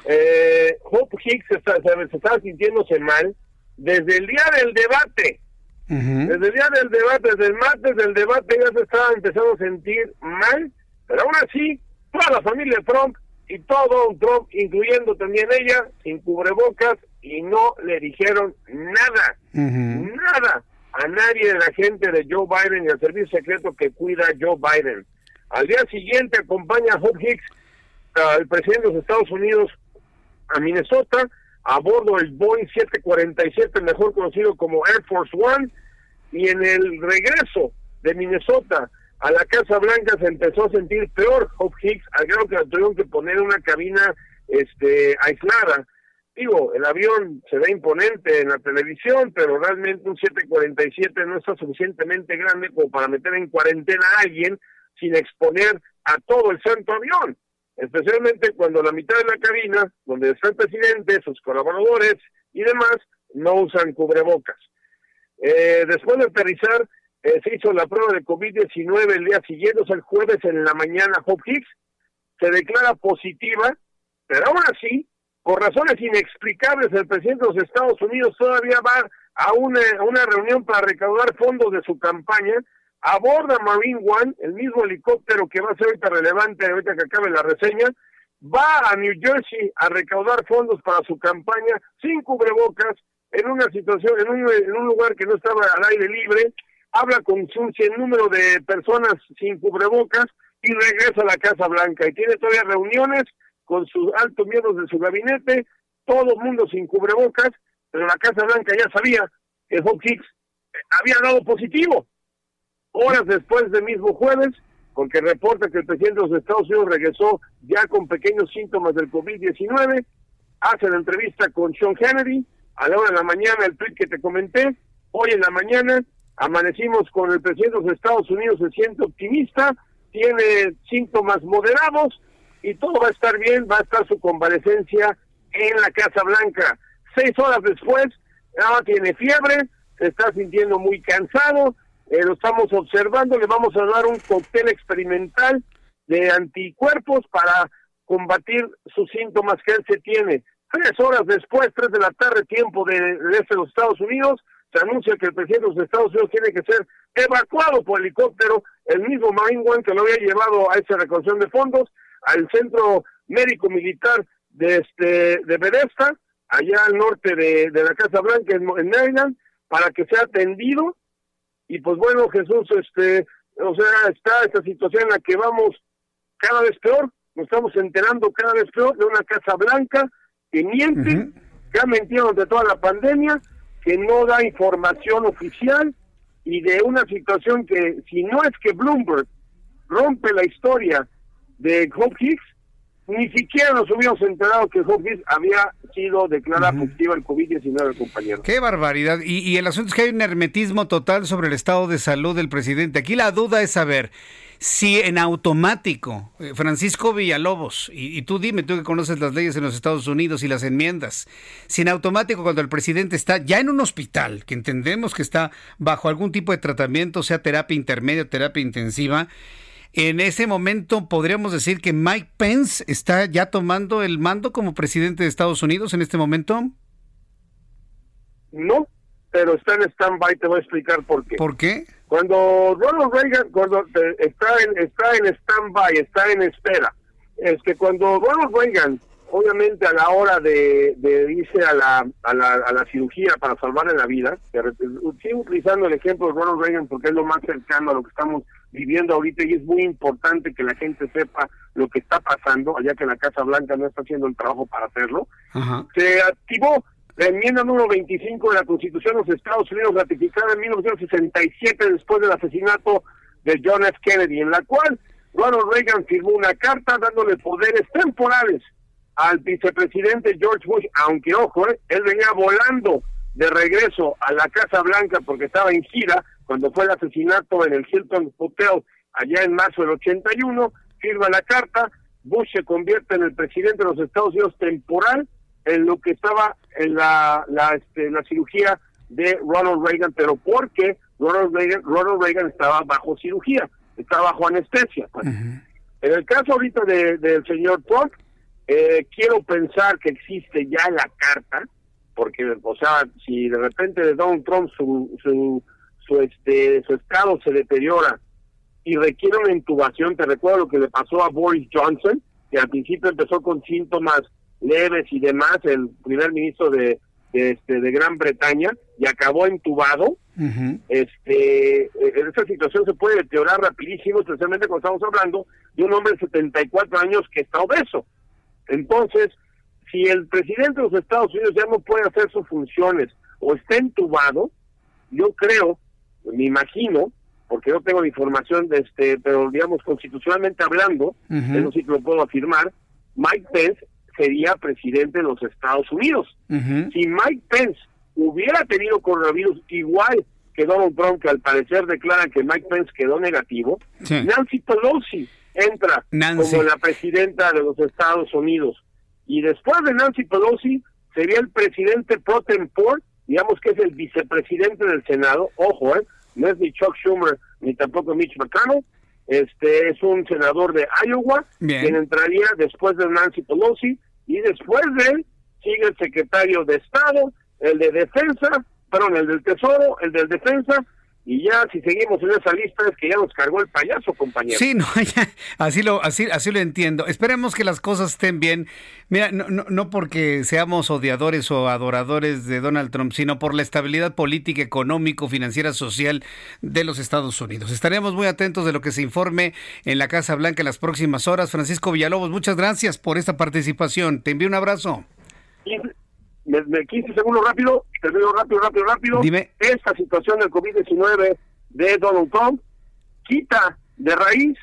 Eh, Hope Hicks estaba sintiéndose mal desde el día del debate. Desde el día del debate, desde el martes del debate ya se estaba empezando a sentir mal, pero aún así, toda la familia Trump y todo Trump, incluyendo también ella, sin cubrebocas y no le dijeron nada, nada a nadie de la gente de Joe Biden y al servicio secreto que cuida a Joe Biden. Al día siguiente acompaña a Hope Hicks, el presidente de los Estados Unidos, a Minnesota, a bordo del Boeing 747, mejor conocido como Air Force One, y en el regreso de Minnesota a la Casa Blanca se empezó a sentir peor Hope Hicks, al que tuvieron que poner una cabina este aislada. Digo, el avión se ve imponente en la televisión, pero realmente un 747 no está suficientemente grande como para meter en cuarentena a alguien sin exponer a todo el santo avión especialmente cuando la mitad de la cabina, donde está el presidente, sus colaboradores y demás, no usan cubrebocas. Eh, después de aterrizar, eh, se hizo la prueba de COVID-19 el día siguiente, o sea, el jueves en la mañana, Hope Hicks se declara positiva, pero aún así, por razones inexplicables, el presidente de los Estados Unidos todavía va a una, a una reunión para recaudar fondos de su campaña aborda Marine One, el mismo helicóptero que va a ser ahorita relevante ahorita que acabe la reseña, va a New Jersey a recaudar fondos para su campaña sin cubrebocas, en una situación, en un, lugar que no estaba al aire libre, habla con un número de personas sin cubrebocas y regresa a la Casa Blanca. Y tiene todavía reuniones con sus altos miembros de su gabinete, todo el mundo sin cubrebocas, pero la Casa Blanca ya sabía que Hawkins había dado positivo horas después del mismo jueves, porque reporta que el presidente de los Estados Unidos regresó ya con pequeños síntomas del COVID-19, hace la entrevista con Sean Kennedy, a la hora de la mañana el tweet que te comenté, hoy en la mañana amanecimos con el presidente de los Estados Unidos, se siente optimista, tiene síntomas moderados y todo va a estar bien, va a estar su convalecencia en la Casa Blanca. Seis horas después, ahora tiene fiebre, se está sintiendo muy cansado, eh, lo estamos observando, le vamos a dar un cóctel experimental de anticuerpos para combatir sus síntomas que él se tiene. Tres horas después, tres de la tarde, tiempo del este de los Estados Unidos, se anuncia que el presidente de los Estados Unidos tiene que ser evacuado por helicóptero, el mismo Marine One que lo había llevado a esa recolección de fondos, al centro médico militar de este de Bethesda, allá al norte de, la Casa Blanca en Maryland, para que sea atendido y pues bueno, Jesús, este, o sea, está esta situación en la que vamos cada vez peor, nos estamos enterando cada vez peor de una Casa Blanca que miente, que ha mentido durante toda la pandemia, que no da información oficial y de una situación que si no es que Bloomberg rompe la historia de Hope Hicks, ni siquiera nos hubiéramos enterado que Hopkins había sido declarada positiva el COVID-19, compañero. Qué barbaridad. Y, el asunto es que hay un hermetismo total sobre el estado de salud del presidente. Aquí la duda es saber si en automático, eh, Francisco Villalobos, y, y, tú dime, tú que conoces las leyes en los Estados Unidos y las enmiendas, si en automático cuando el presidente está ya en un hospital, que entendemos que está bajo algún tipo de tratamiento, sea terapia intermedia, terapia intensiva, en ese momento podríamos decir que Mike Pence está ya tomando el mando como presidente de Estados Unidos en este momento. No, pero está en stand-by, te voy a explicar por qué. ¿Por qué? Cuando Ronald Reagan cuando está en está en stand-by, está en espera, es que cuando Ronald Reagan obviamente a la hora de, irse a la, a, la, a la cirugía para salvarle la vida, sigo utilizando el ejemplo de Ronald Reagan porque es lo más cercano a lo que estamos viviendo ahorita y es muy importante que la gente sepa lo que está pasando, allá que la Casa Blanca no está haciendo el trabajo para hacerlo. Se activó la enmienda número 25 de la Constitución de los Estados Unidos, ratificada en 1967 después del asesinato de John F. Kennedy, en la cual Ronald Reagan firmó una carta dándole poderes temporales al vicepresidente George Bush, aunque ojo, eh, él venía volando de regreso a la Casa Blanca porque estaba en gira cuando fue el asesinato en el Hilton Hotel allá en marzo del 81, firma la carta, Bush se convierte en el presidente de los Estados Unidos temporal en lo que estaba en la, la, este, la cirugía de Ronald Reagan, pero porque Ronald Reagan, Ronald Reagan estaba bajo cirugía, estaba bajo anestesia. Pues. En el caso ahorita del señor Trump, eh, quiero pensar que existe ya la carta, porque, o sea, si de repente de Donald Trump su, su, su, este, su estado se deteriora y requiere una intubación, te recuerdo lo que le pasó a Boris Johnson, que al principio empezó con síntomas leves y demás, el primer ministro de, de, este, de Gran Bretaña, y acabó entubado. este en esa situación se puede deteriorar rapidísimo, especialmente cuando estamos hablando de un hombre de 74 años que está obeso. Entonces, si el presidente de los Estados Unidos ya no puede hacer sus funciones o está entubado, yo creo, me imagino, porque no tengo la información de este, pero digamos constitucionalmente hablando, eso sí que lo puedo afirmar, Mike Pence sería presidente de los Estados Unidos. Si Mike Pence hubiera tenido coronavirus igual que Donald Trump, que al parecer declara que Mike Pence quedó negativo, Nancy Pelosi entra como la presidenta de los Estados Unidos. Y después de Nancy Pelosi sería el presidente pro tempore, digamos que es el vicepresidente del Senado, ojo, ¿eh? No es ni Chuck Schumer ni tampoco Mitch McConnell, este es un senador de Iowa, quien entraría después de Nancy Pelosi, y después de él sigue el secretario de Estado, el de Defensa, perdón, el del Tesoro, el del Defensa, y ya si seguimos en esa lista es que ya nos cargó el payaso, compañero. Sí, no, así lo así así lo entiendo. Esperemos que las cosas estén bien. Mira, no, no, no porque seamos odiadores o adoradores de Donald Trump, sino por la estabilidad política, económico, financiera, social de los Estados Unidos. Estaremos muy atentos de lo que se informe en la Casa Blanca en las próximas horas. Francisco Villalobos, muchas gracias por esta participación. Te envío un abrazo me, 15 segundos rápido, termino rápido, rápido, rápido. Dime. Esta situación del COVID-19 de Donald Trump quita de raíz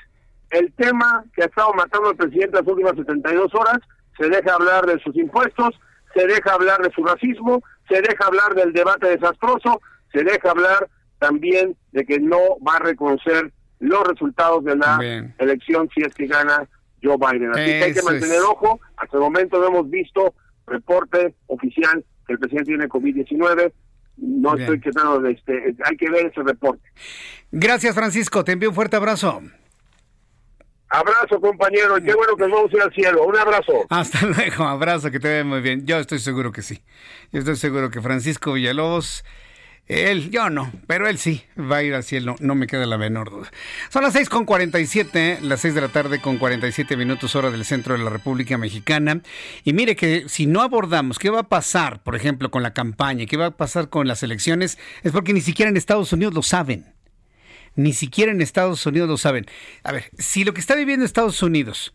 el tema que ha estado matando al presidente las últimas 72 horas, se deja hablar de sus impuestos, se deja hablar de su racismo, se deja hablar del debate desastroso, se deja hablar también de que no va a reconocer los resultados de la elección si es que gana Joe Biden. Así que hay que mantener ojo, hasta el momento no hemos visto reporte oficial que el presidente tiene COVID-19. No estoy quedando, este, hay que ver ese reporte. Gracias, Francisco. Te envío un fuerte abrazo. Abrazo, compañero. Qué bueno que nos vamos a ir al cielo. Un abrazo. Hasta luego. Abrazo, que te vea muy bien. Yo estoy seguro que sí. Yo estoy seguro que Francisco Villalobos él, yo no, pero él sí, va a ir al cielo, no me queda la menor duda. Son las 6 con 47, las 6 de la tarde con 47 minutos hora del centro de la República Mexicana. Y mire que si no abordamos qué va a pasar, por ejemplo, con la campaña, qué va a pasar con las elecciones, es porque ni siquiera en Estados Unidos lo saben. Ni siquiera en Estados Unidos lo saben. A ver, si lo que está viviendo Estados Unidos,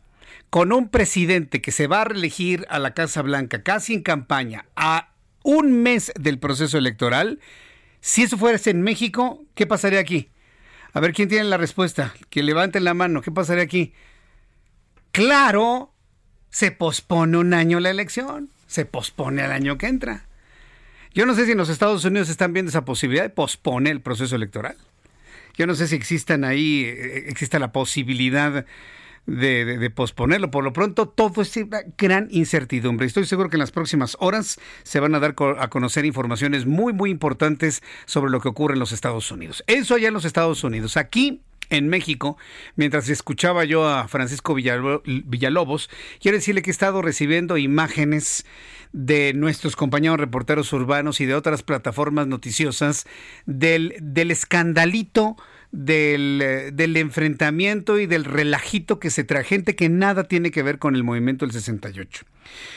con un presidente que se va a reelegir a la Casa Blanca casi en campaña, a un mes del proceso electoral, si eso fuera en México, ¿qué pasaría aquí? A ver, ¿quién tiene la respuesta? Que levanten la mano. ¿Qué pasaría aquí? Claro, se pospone un año la elección. Se pospone al año que entra. Yo no sé si en los Estados Unidos están viendo esa posibilidad de pospone el proceso electoral. Yo no sé si existan ahí, eh, exista la posibilidad de, posponerlo. Por lo pronto, todo es una gran incertidumbre. Estoy seguro que en las próximas horas se van a dar a conocer informaciones muy, muy importantes sobre lo que ocurre en los Estados Unidos. Eso allá en los Estados Unidos. Aquí en México, mientras escuchaba yo a Francisco Villalobos, quiero decirle que he estado recibiendo imágenes de nuestros compañeros reporteros urbanos y de otras plataformas noticiosas del, del escandalito del, eh, del, enfrentamiento y del relajito que se trae gente que nada tiene que ver con el movimiento del 68.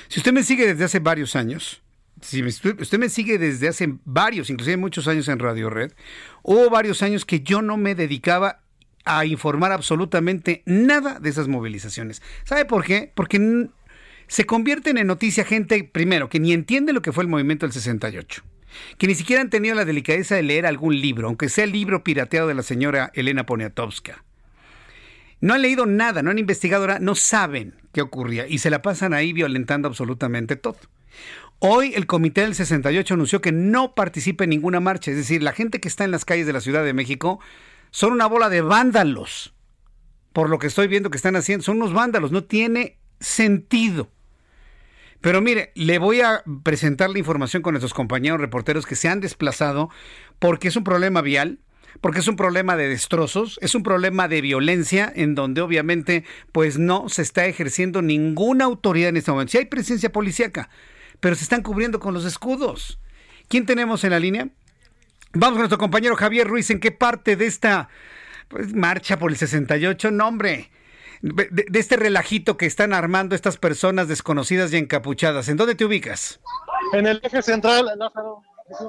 Si usted me sigue desde hace varios años, si usted me sigue desde hace varios, inclusive muchos años en Radio Red, hubo varios años que yo no me dedicaba a informar absolutamente nada de esas movilizaciones. ¿Sabe por qué? Porque se convierten en noticia gente, primero, que ni entiende lo que fue el movimiento del 68 que ni siquiera han tenido la delicadeza de leer algún libro, aunque sea el libro pirateado de la señora Elena Poniatowska. No han leído nada, no han investigado no saben qué ocurría y se la pasan ahí violentando absolutamente todo. Hoy el Comité del 68 anunció que no participa en ninguna marcha, es decir, la gente que está en las calles de la Ciudad de México son una bola de vándalos. Por lo que estoy viendo que están haciendo, son unos vándalos, no tiene sentido. Pero mire, le voy a presentar la información con nuestros compañeros reporteros que se han desplazado porque es un problema vial, porque es un problema de destrozos, es un problema de violencia en donde obviamente pues no se está ejerciendo ninguna autoridad en este momento. Sí hay presencia policíaca, pero se están cubriendo con los escudos. ¿Quién tenemos en la línea? Vamos con nuestro compañero Javier Ruiz. ¿En qué parte de esta pues, marcha por el 68? Nombre de, este relajito que están armando estas personas desconocidas y encapuchadas. ¿En dónde te ubicas? En el eje central, Lázaro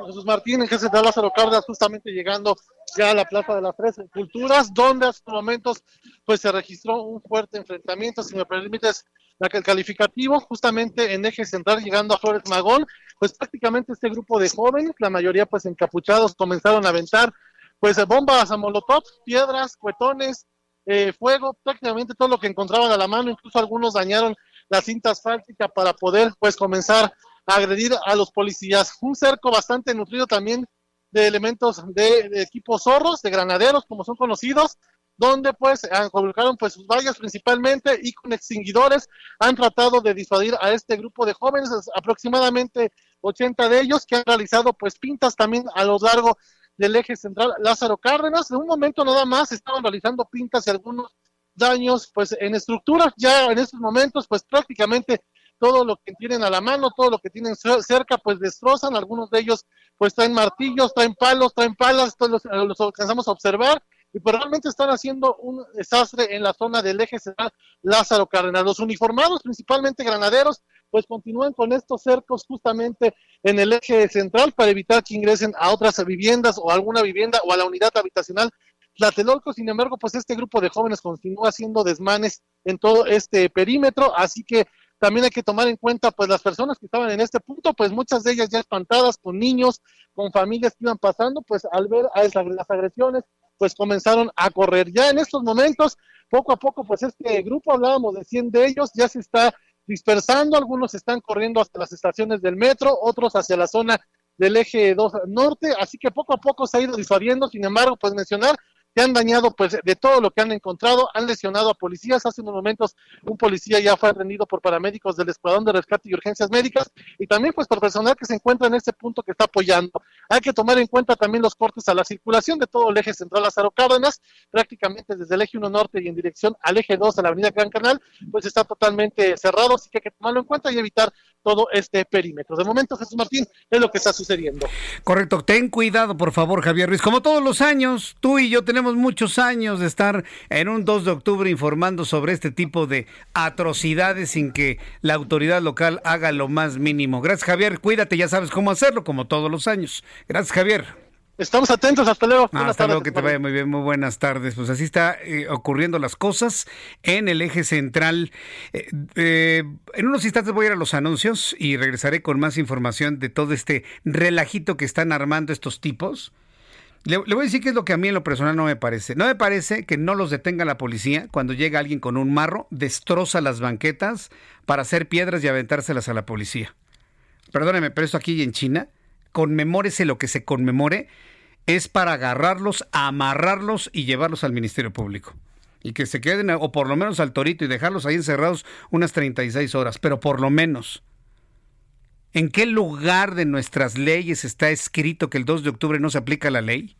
Jesús Martín, eje central Lázaro Cárdenas, justamente llegando ya a la Plaza de las Tres Culturas, donde hace momentos pues se registró un fuerte enfrentamiento, si me permites el calificativo, justamente en eje central llegando a Flores Magón, pues prácticamente este grupo de jóvenes, la mayoría pues encapuchados, comenzaron a aventar pues bombas a molotov, piedras, cuetones, eh, fuego, prácticamente todo lo que encontraban a la mano, incluso algunos dañaron la cinta asfáltica para poder pues comenzar a agredir a los policías. Un cerco bastante nutrido también de elementos de, equipos zorros, de granaderos, como son conocidos, donde pues colocaron pues sus vallas principalmente y con extinguidores han tratado de disuadir a este grupo de jóvenes, aproximadamente 80 de ellos que han realizado pues pintas también a lo largo del eje central Lázaro Cárdenas. En un momento nada más estaban realizando pintas y algunos daños pues en estructuras. Ya en estos momentos pues prácticamente todo lo que tienen a la mano, todo lo que tienen cerca pues destrozan. Algunos de ellos pues traen martillos, traen palos, traen palas, todos los, los alcanzamos a observar y pues realmente están haciendo un desastre en la zona del eje central Lázaro Cárdenas. Los uniformados, principalmente granaderos, pues continúan con estos cercos justamente en el eje central para evitar que ingresen a otras viviendas o a alguna vivienda o a la unidad habitacional Tlatelolco, sin embargo, pues este grupo de jóvenes continúa haciendo desmanes en todo este perímetro, así que también hay que tomar en cuenta pues las personas que estaban en este punto, pues muchas de ellas ya espantadas con niños, con familias que iban pasando, pues al ver a las agresiones, pues comenzaron a correr. Ya en estos momentos, poco a poco, pues este grupo, hablábamos de 100 de ellos, ya se está dispersando, algunos están corriendo hasta las estaciones del metro, otros hacia la zona del eje 2 norte, así que poco a poco se ha ido disuadiendo, sin embargo, pues mencionar que han dañado pues de todo lo que han encontrado, han lesionado a policías, hace unos momentos un policía ya fue atendido por paramédicos del Escuadrón de Rescate y Urgencias Médicas y también pues por personal que se encuentra en este punto que está apoyando. Hay que tomar en cuenta también los cortes a la circulación de todo el eje central Lázaro Cárdenas, prácticamente desde el eje 1 norte y en dirección al eje 2 a la avenida Gran Canal, pues está totalmente cerrado, así que hay que tomarlo en cuenta y evitar todo este perímetro. De momento, Jesús Martín, es lo que está sucediendo. Correcto, ten cuidado, por favor, Javier Ruiz. Como todos los años, tú y yo tenemos muchos años de estar en un 2 de octubre informando sobre este tipo de atrocidades sin que la autoridad local haga lo más mínimo. Gracias, Javier. Cuídate, ya sabes cómo hacerlo, como todos los años. Gracias, Javier. Estamos atentos, hasta luego. hasta luego, que te vaya muy bien, muy buenas tardes. Pues así está eh, ocurriendo las cosas en el eje central. Eh, eh, en unos instantes voy a ir a los anuncios y regresaré con más información de todo este relajito que están armando estos tipos. Le, voy a decir qué es lo que a mí en lo personal no me parece. No me parece que no los detenga la policía cuando llega alguien con un marro, destroza las banquetas para hacer piedras y aventárselas a la policía. Perdóneme, pero esto aquí en China conmemórese lo que se conmemore, es para agarrarlos, amarrarlos y llevarlos al Ministerio Público. Y que se queden, o por lo menos al torito, y dejarlos ahí encerrados unas 36 horas, pero por lo menos. ¿En qué lugar de nuestras leyes está escrito que el 2 de octubre no se aplica la ley?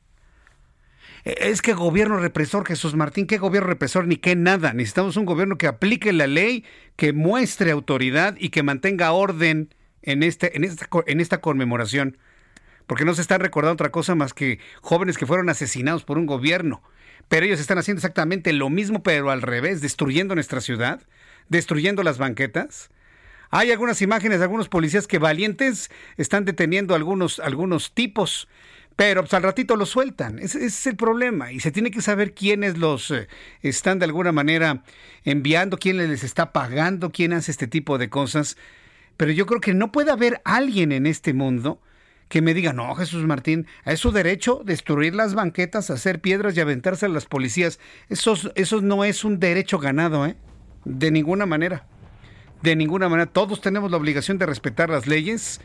E, es que gobierno represor, Jesús Martín, qué gobierno represor ni qué nada. Necesitamos un gobierno que aplique la ley, que muestre autoridad y que mantenga orden en, este, en, esta, en esta conmemoración. porque no se está recordando otra cosa más que jóvenes que fueron asesinados por un gobierno. Pero ellos están haciendo exactamente lo mismo, pero al revés, destruyendo nuestra ciudad, destruyendo las banquetas. Hay algunas imágenes de algunos policías que valientes están deteniendo algunos, algunos tipos, pero pues, al ratito los sueltan. Ese, es el problema. Y se tiene que saber quiénes los eh, están de alguna manera enviando, quién les está pagando, quién hace este tipo de cosas. Pero yo creo que no puede haber alguien en este mundo que me diga, no, Jesús Martín, es su derecho destruir las banquetas, hacer piedras y aventarse a las policías. Eso, eso no es un derecho ganado, ¿eh? De ninguna manera. De ninguna manera. Todos tenemos la obligación de respetar las leyes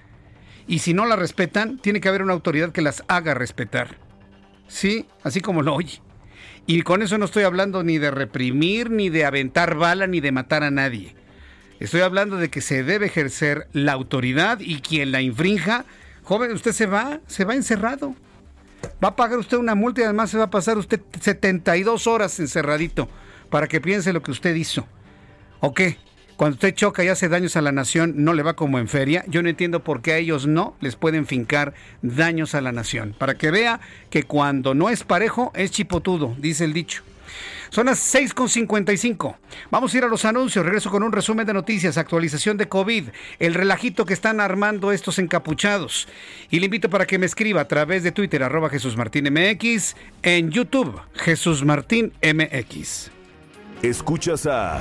y si no las respetan, tiene que haber una autoridad que las haga respetar. Sí, así como lo oye. Y con eso no estoy hablando ni de reprimir, ni de aventar bala, ni de matar a nadie. Estoy hablando de que se debe ejercer la autoridad y quien la infrinja, joven, usted se va, se va encerrado. Va a pagar usted una multa y además se va a pasar usted 72 horas encerradito para que piense lo que usted hizo. ¿O qué? Cuando usted choca y hace daños a la nación, no le va como en feria. Yo no entiendo por qué a ellos no les pueden fincar daños a la nación. Para que vea que cuando no es parejo, es chipotudo, dice el dicho. Son las 6.55. Vamos a ir a los anuncios. Regreso con un resumen de noticias, actualización de COVID, el relajito que están armando estos encapuchados. Y le invito para que me escriba a través de Twitter, arroba Jesús en YouTube, Jesús Martín MX. Escuchas a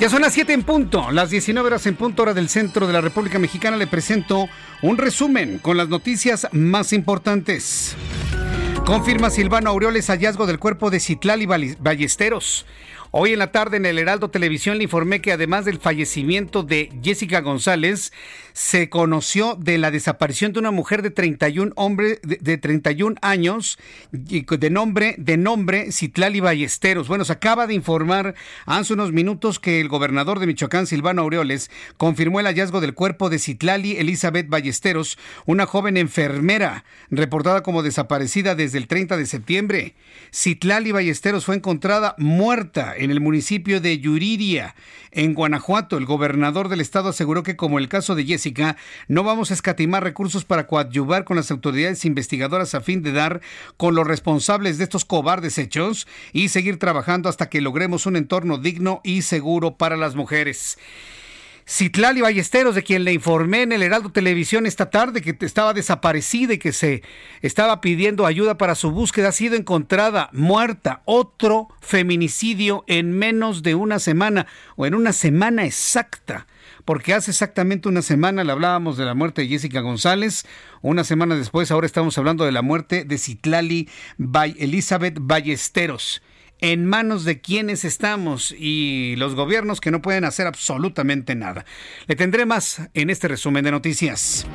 Ya son las 7 en punto, las 19 horas en punto hora del centro de la República Mexicana. Le presento un resumen con las noticias más importantes. Confirma Silvano Aureoles hallazgo del cuerpo de Citlali Ballesteros. Hoy en la tarde en el Heraldo Televisión le informé que además del fallecimiento de Jessica González, se conoció de la desaparición de una mujer de 31 hombre de, 31 años de nombre de nombre Citlali Ballesteros. Bueno, se acaba de informar hace unos minutos que el gobernador de Michoacán Silvano Aureoles confirmó el hallazgo del cuerpo de Citlali Elizabeth Ballesteros, una joven enfermera reportada como desaparecida desde el 30 de septiembre. Citlali Ballesteros fue encontrada muerta en el municipio de Yuriria, en Guanajuato. El gobernador del estado aseguró que, como el caso de Jessica, no vamos a escatimar recursos para coadyuvar con las autoridades investigadoras a fin de dar con los responsables de estos cobardes hechos y seguir trabajando hasta que logremos un entorno digno y seguro para las mujeres. Citlali Ballesteros, de quien le informé en el Heraldo Televisión esta tarde que estaba desaparecida y que se estaba pidiendo ayuda para su búsqueda, ha sido encontrada muerta. Otro feminicidio en menos de una semana o en una semana exacta. Porque hace exactamente una semana le hablábamos de la muerte de Jessica González. Una semana después, ahora estamos hablando de la muerte de Citlali Elizabeth Ballesteros en manos de quienes estamos y los gobiernos que no pueden hacer absolutamente nada. Le tendré más en este resumen de noticias.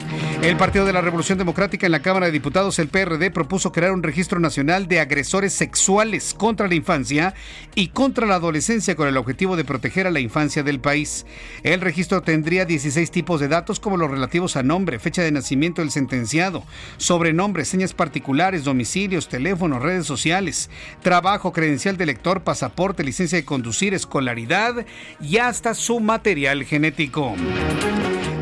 El Partido de la Revolución Democrática en la Cámara de Diputados, el PRD, propuso crear un registro nacional de agresores sexuales contra la infancia y contra la adolescencia con el objetivo de proteger a la infancia del país. El registro tendría 16 tipos de datos como los relativos a nombre, fecha de nacimiento del sentenciado, sobrenombre, señas particulares, domicilios, teléfonos, redes sociales, trabajo, credencial de lector, pasaporte, licencia de conducir, escolaridad y hasta su material genético.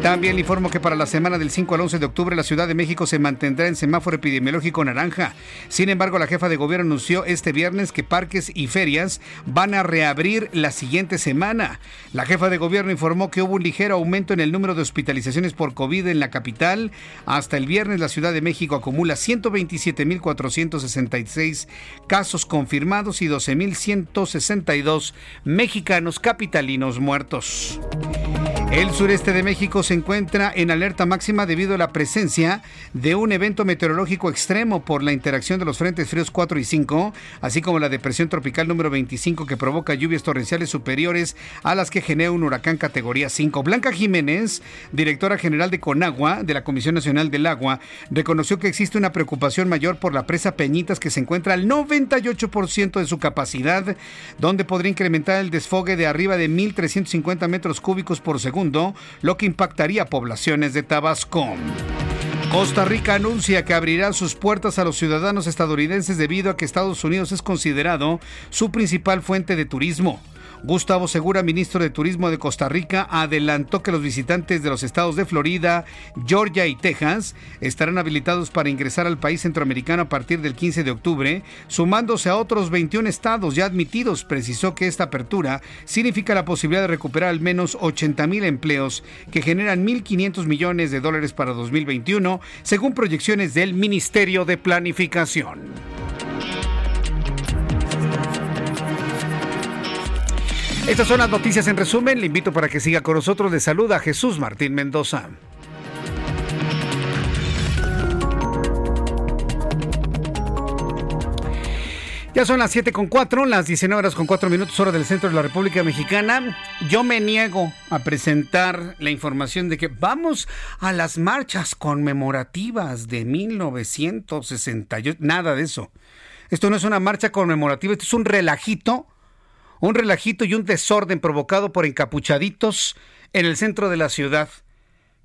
También le informo que para la semana del 5 al 11 de octubre la Ciudad de México se mantendrá en semáforo epidemiológico naranja. Sin embargo, la jefa de gobierno anunció este viernes que parques y ferias van a reabrir la siguiente semana. La jefa de gobierno informó que hubo un ligero aumento en el número de hospitalizaciones por COVID en la capital. Hasta el viernes la Ciudad de México acumula 127.466 casos confirmados y 12.162 mexicanos capitalinos muertos. El sureste de México se encuentra en alerta máxima debido a la presencia de un evento meteorológico extremo por la interacción de los frentes fríos 4 y 5, así como la depresión tropical número 25 que provoca lluvias torrenciales superiores a las que genera un huracán categoría 5. Blanca Jiménez, directora general de Conagua, de la Comisión Nacional del Agua, reconoció que existe una preocupación mayor por la presa Peñitas que se encuentra al 98% de su capacidad, donde podría incrementar el desfogue de arriba de 1.350 metros cúbicos por segundo lo que impactaría poblaciones de Tabasco. Costa Rica anuncia que abrirá sus puertas a los ciudadanos estadounidenses debido a que Estados Unidos es considerado su principal fuente de turismo. Gustavo Segura, ministro de Turismo de Costa Rica, adelantó que los visitantes de los estados de Florida, Georgia y Texas estarán habilitados para ingresar al país centroamericano a partir del 15 de octubre, sumándose a otros 21 estados ya admitidos. Precisó que esta apertura significa la posibilidad de recuperar al menos 80 mil empleos que generan 1.500 millones de dólares para 2021, según proyecciones del Ministerio de Planificación. Estas son las noticias en resumen. Le invito para que siga con nosotros. Le saluda Jesús Martín Mendoza. Ya son las 7 con 4, las 19 horas con 4 minutos, hora del centro de la República Mexicana. Yo me niego a presentar la información de que vamos a las marchas conmemorativas de 1968. Nada de eso. Esto no es una marcha conmemorativa, esto es un relajito un relajito y un desorden provocado por encapuchaditos en el centro de la ciudad.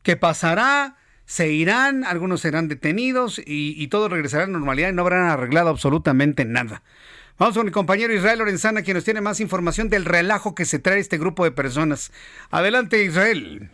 ¿Qué pasará? Se irán, algunos serán detenidos y, todo regresará a la normalidad y no habrán arreglado absolutamente nada. Vamos con mi compañero Israel Lorenzana, quien nos tiene más información del relajo que se trae este grupo de personas. Adelante, Israel.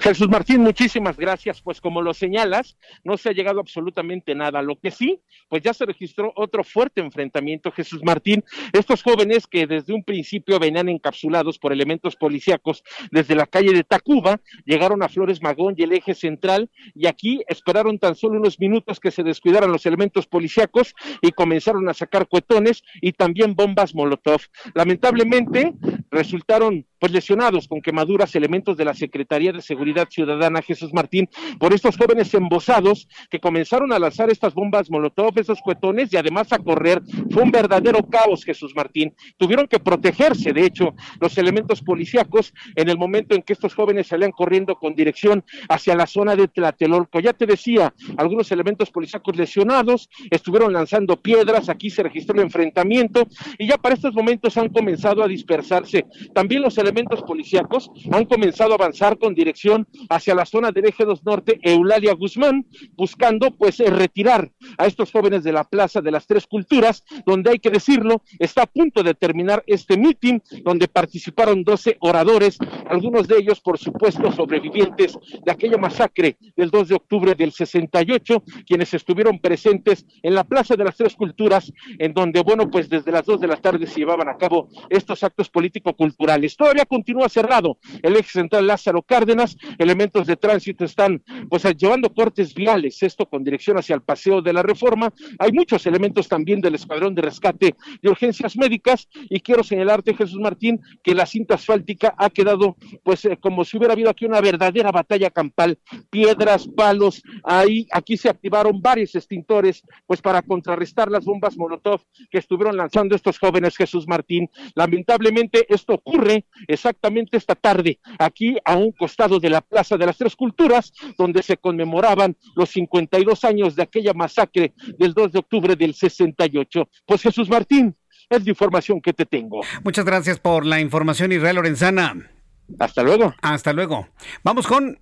Jesús Martín, muchísimas gracias. Pues como lo señalas, no se ha llegado absolutamente nada. Lo que sí, pues ya se registró otro fuerte enfrentamiento, Jesús Martín. Estos jóvenes que desde un principio venían encapsulados por elementos policíacos desde la calle de Tacuba, llegaron a Flores Magón y el eje central, y aquí esperaron tan solo unos minutos que se descuidaran los elementos policíacos y comenzaron a sacar cuetones y también bombas Molotov. Lamentablemente resultaron pues lesionados con quemaduras elementos de la Secretaría de Seguridad Ciudadana Jesús Martín por estos jóvenes embosados que comenzaron a lanzar estas bombas Molotov, esos cuetones y además a correr. Fue un verdadero caos Jesús Martín. Tuvieron que protegerse, de hecho, los elementos policíacos en el momento en que estos jóvenes salían corriendo con dirección hacia la zona de Tlatelolco. Ya te decía, algunos elementos policíacos lesionados estuvieron lanzando piedras, aquí se registró el enfrentamiento y ya para estos momentos han comenzado a dispersarse. También los policíacos han comenzado a avanzar con dirección hacia la zona del eje 2 norte, Eulalia Guzmán, buscando pues eh, retirar a estos jóvenes de la Plaza de las Tres Culturas, donde hay que decirlo, está a punto de terminar este mitin, donde participaron 12 oradores, algunos de ellos, por supuesto, sobrevivientes de aquella masacre del 2 de octubre del 68, quienes estuvieron presentes en la Plaza de las Tres Culturas, en donde, bueno, pues desde las 2 de la tarde se llevaban a cabo estos actos político-culturales. Continúa cerrado el eje central Lázaro Cárdenas, elementos de tránsito están pues llevando cortes viales, esto con dirección hacia el Paseo de la Reforma. Hay muchos elementos también del Escuadrón de Rescate de Urgencias Médicas y quiero señalarte, Jesús Martín, que la cinta asfáltica ha quedado pues eh, como si hubiera habido aquí una verdadera batalla campal, piedras, palos, ahí aquí se activaron varios extintores pues para contrarrestar las bombas Molotov que estuvieron lanzando estos jóvenes Jesús Martín. Lamentablemente esto ocurre exactamente esta tarde aquí a un costado de la Plaza de las Tres Culturas, donde se conmemoraban los 52 años de aquella masacre del 2 de octubre del 68. Pues Jesús Martín, es la información que te tengo. Muchas gracias por la información, Israel Lorenzana. Hasta luego. Hasta luego. Vamos con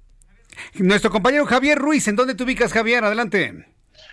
nuestro compañero Javier Ruiz. ¿En dónde te ubicas, Javier? Adelante.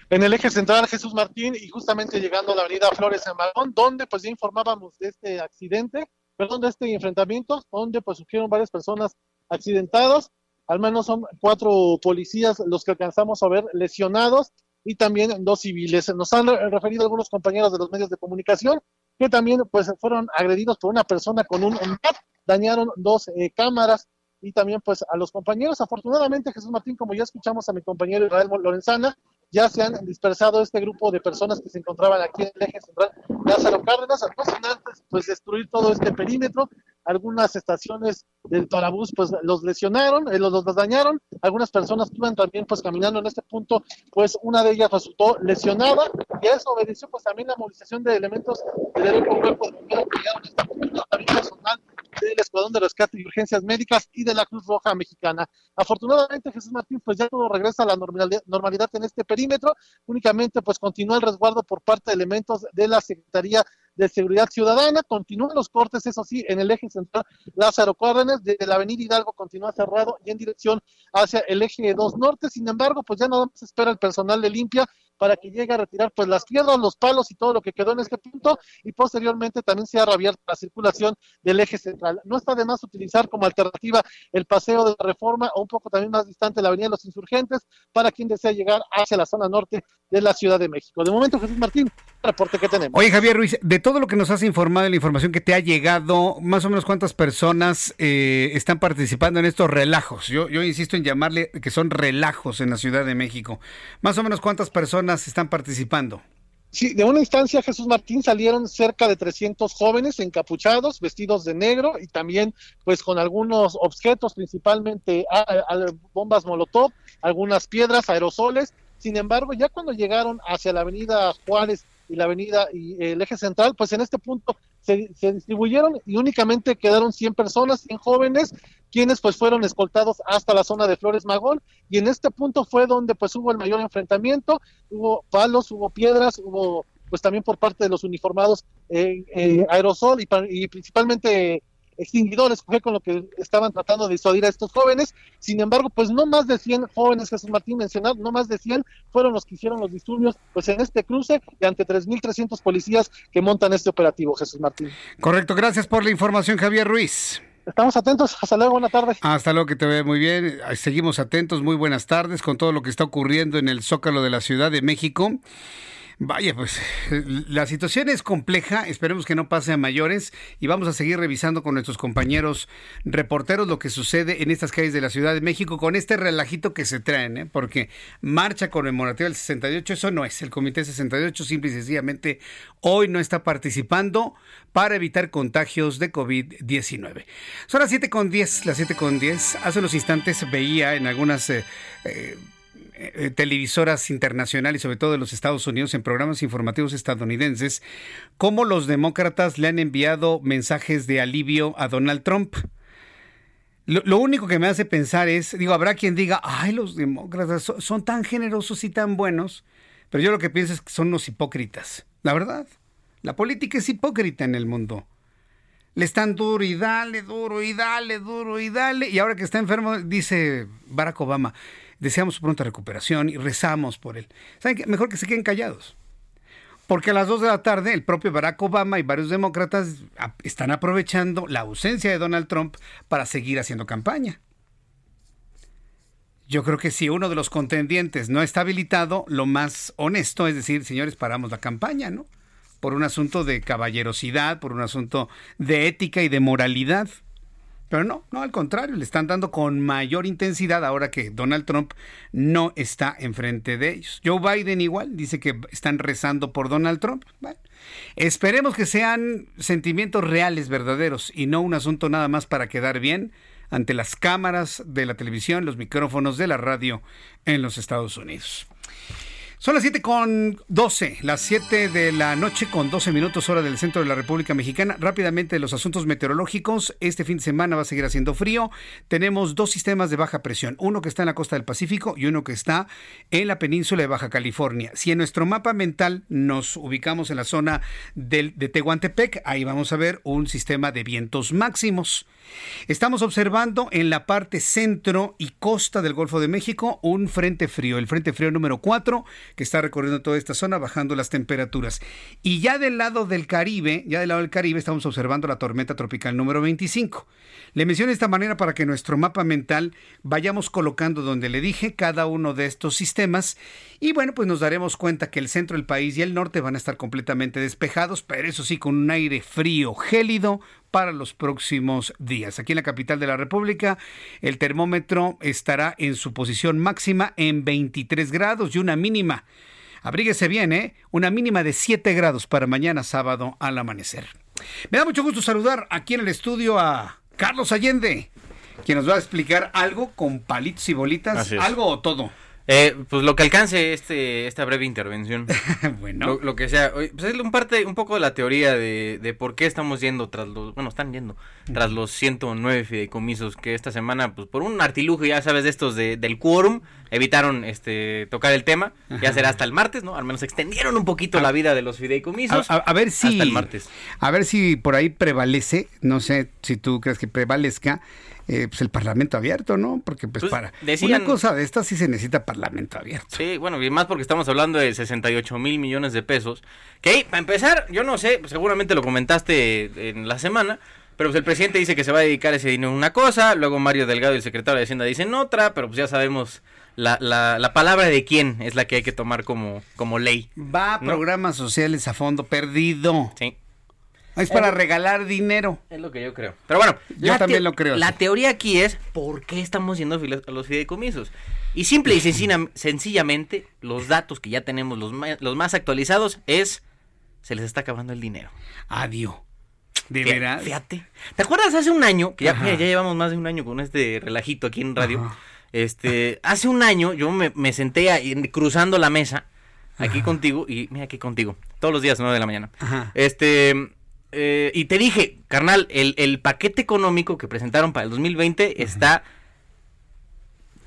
En el eje central Jesús Martín y justamente llegando a la avenida Flores en Magón, donde pues ya informábamos de este accidente, perdón, de este enfrentamiento, donde pues surgieron varias personas accidentadas, al menos son cuatro policías los que alcanzamos a ver lesionados y también dos civiles. Nos han referido algunos compañeros de los medios de comunicación que también pues fueron agredidos por una persona con un MAP, dañaron dos eh, cámaras y también pues a los compañeros. Afortunadamente Jesús Martín, como ya escuchamos a mi compañero Israel Lorenzana, ya se han dispersado este grupo de personas que se encontraban aquí en el eje central Lázaro Cárdenas, no antes pues destruir todo este perímetro, algunas estaciones del Parabús pues los lesionaron, eh, los, dañaron, algunas personas que también pues caminando en este punto, pues una de ellas resultó lesionada y a eso obedeció pues también la movilización de elementos del cuerpo de bomberos que llegaron a este también personal del Escuadrón de Rescate y Urgencias Médicas y de la Cruz Roja Mexicana. Afortunadamente, Jesús Martín, pues ya todo regresa a la normalidad en este perímetro, únicamente pues continúa el resguardo por parte de elementos de la Secretaría de Seguridad Ciudadana. Continúan los cortes, eso sí, en el eje central Lázaro Cárdenas, desde la avenida Hidalgo continúa cerrado y en dirección hacia el eje 2 norte. Sin embargo, pues ya nada más espera el personal de limpia para que llegue a retirar pues las piedras, los palos y todo lo que quedó en este punto y posteriormente también se ha reabierto la circulación del eje central. No está de más utilizar como alternativa el paseo de la reforma o un poco también más distante la avenida de los insurgentes para quien desea llegar hacia la zona norte de la Ciudad de México. De momento, Jesús Martín, reporte que tenemos. Oye, Javier Ruiz, de todo lo que nos has informado, de la información que te ha llegado, más o menos cuántas personas eh, están participando en estos relajos. Yo, yo insisto en llamarle que son relajos en la Ciudad de México. Más o menos cuántas personas están participando? Sí, de una instancia, Jesús Martín, salieron cerca de 300 jóvenes encapuchados, vestidos de negro y también pues con algunos objetos, principalmente bombas molotov, algunas piedras, aerosoles. Sin embargo, ya cuando llegaron hacia la avenida Juárez y la avenida y el eje central, pues en este punto se, distribuyeron y únicamente quedaron 100 personas, 100 jóvenes, quienes pues fueron escoltados hasta la zona de Flores Magón. Y en este punto fue donde pues hubo el mayor enfrentamiento, hubo palos, hubo piedras, hubo pues también por parte de los uniformados eh, eh, aerosol y principalmente extinguidores, fue con lo que estaban tratando de disuadir a estos jóvenes. Sin embargo, pues no más de 100 jóvenes, Jesús Martín mencionado, no más de 100 fueron los que hicieron los disturbios pues en este cruce y ante 3.300 policías que montan este operativo, Jesús Martín. Correcto, gracias por la información, Javier Ruiz. Estamos atentos. Hasta luego, buenas tardes. Hasta luego, que te ve muy bien. Seguimos atentos. Muy buenas tardes con todo lo que está ocurriendo en el Zócalo de la Ciudad de México. Vaya, pues la situación es compleja, esperemos que no pase a mayores y vamos a seguir revisando con nuestros compañeros reporteros lo que sucede en estas calles de la Ciudad de México con este relajito que se traen, ¿eh? porque marcha conmemorativa del 68, eso no es, el Comité 68 simple y sencillamente hoy no está participando para evitar contagios de COVID-19. Son las 7 con 10, las 7 con 10, hace unos instantes veía en algunas... Eh, eh, eh, televisoras internacionales, sobre todo de los Estados Unidos, en programas informativos estadounidenses, cómo los demócratas le han enviado mensajes de alivio a Donald Trump. Lo, único que me hace pensar es, digo, habrá quien diga, ay, los demócratas son, son tan generosos y tan buenos, pero yo lo que pienso es que son unos hipócritas. La verdad, la política es hipócrita en el mundo. Le están duro y dale, duro y dale, duro y dale. Y ahora que está enfermo, dice Barack Obama, deseamos su pronta recuperación y rezamos por él. ¿Saben qué? Mejor que se queden callados. Porque a las 2 de la tarde el propio Barack Obama y varios demócratas están aprovechando la ausencia de Donald Trump para seguir haciendo campaña. Yo creo que si uno de los contendientes no está habilitado, lo más honesto es decir, señores, paramos la campaña, ¿no? Por un asunto de caballerosidad, por un asunto de ética y de moralidad. Pero no, no, al contrario, le están dando con mayor intensidad ahora que Donald Trump no está enfrente de ellos. Joe Biden igual dice que están rezando por Donald Trump. Bueno, esperemos que sean sentimientos reales, verdaderos, y no un asunto nada más para quedar bien ante las cámaras de la televisión, los micrófonos de la radio en los Estados Unidos. Son las 7 con 12, las 7 de la noche con 12 minutos hora del centro de la República Mexicana. Rápidamente los asuntos meteorológicos. Este fin de semana va a seguir haciendo frío. Tenemos dos sistemas de baja presión, uno que está en la costa del Pacífico y uno que está en la península de Baja California. Si en nuestro mapa mental nos ubicamos en la zona del, de Tehuantepec, ahí vamos a ver un sistema de vientos máximos. Estamos observando en la parte centro y costa del Golfo de México un frente frío, el frente frío número 4 que está recorriendo toda esta zona, bajando las temperaturas. Y ya del lado del Caribe, ya del lado del Caribe, estamos observando la tormenta tropical número 25. Le menciono de esta manera para que nuestro mapa mental vayamos colocando donde le dije cada uno de estos sistemas. Y bueno, pues nos daremos cuenta que el centro del país y el norte van a estar completamente despejados, pero eso sí, con un aire frío, gélido, para los próximos días. Aquí en la capital de la República, el termómetro estará en su posición máxima en 23 grados y una mínima. Abríguese bien, ¿eh? Una mínima de 7 grados para mañana sábado al amanecer. Me da mucho gusto saludar aquí en el estudio a Carlos Allende, quien nos va a explicar algo con palitos y bolitas, algo o todo. Eh, pues lo que alcance este esta breve intervención. bueno. Lo, lo que sea. Pues es un parte, un poco de la teoría de, de por qué estamos yendo tras los, bueno, están yendo tras los 109 fideicomisos que esta semana, pues por un artilugio, ya sabes, de estos de, del quórum, evitaron este tocar el tema. Ya será hasta el martes, ¿no? Al menos extendieron un poquito la vida de los fideicomisos. A, a- a ver si Hasta el martes. a ver si por ahí prevalece, no sé si tú crees que prevalezca eh, pues el Parlamento abierto, ¿no? Porque pues, Pues, para decían- una cosa de estas sí se necesita Parlamento abierto. Sí, bueno, y más porque estamos hablando de 68 mil millones de pesos. Que para empezar, yo no sé, seguramente lo comentaste en la semana, pero pues el presidente dice que se va a dedicar ese dinero a una cosa, luego Mario Delgado y el secretario de Hacienda dicen otra, pero pues ya sabemos la, la, la palabra de quién es la que hay que tomar como, como ley. Va a ¿no? programas sociales a fondo perdido. Sí. Es para regalar dinero. Es lo que yo creo. Pero bueno, Yo también lo creo La teoría aquí es por qué estamos yendo a los fideicomisos. Y simple y sencilla- sencillamente, los datos que ya tenemos, los, ma- los más actualizados, es se les está acabando el dinero. Adiós. ¿De Fí- veras? Fíjate. ¿Te acuerdas hace un año? Que ya, mira, ya llevamos más de un año con este relajito aquí en radio. Ajá. Este, hace un año yo me, me senté ahí cruzando la mesa aquí contigo y mira aquí contigo todos los días 9 de la mañana. Ajá. Este eh, y te dije, carnal, el, el paquete económico que presentaron para el 2020 está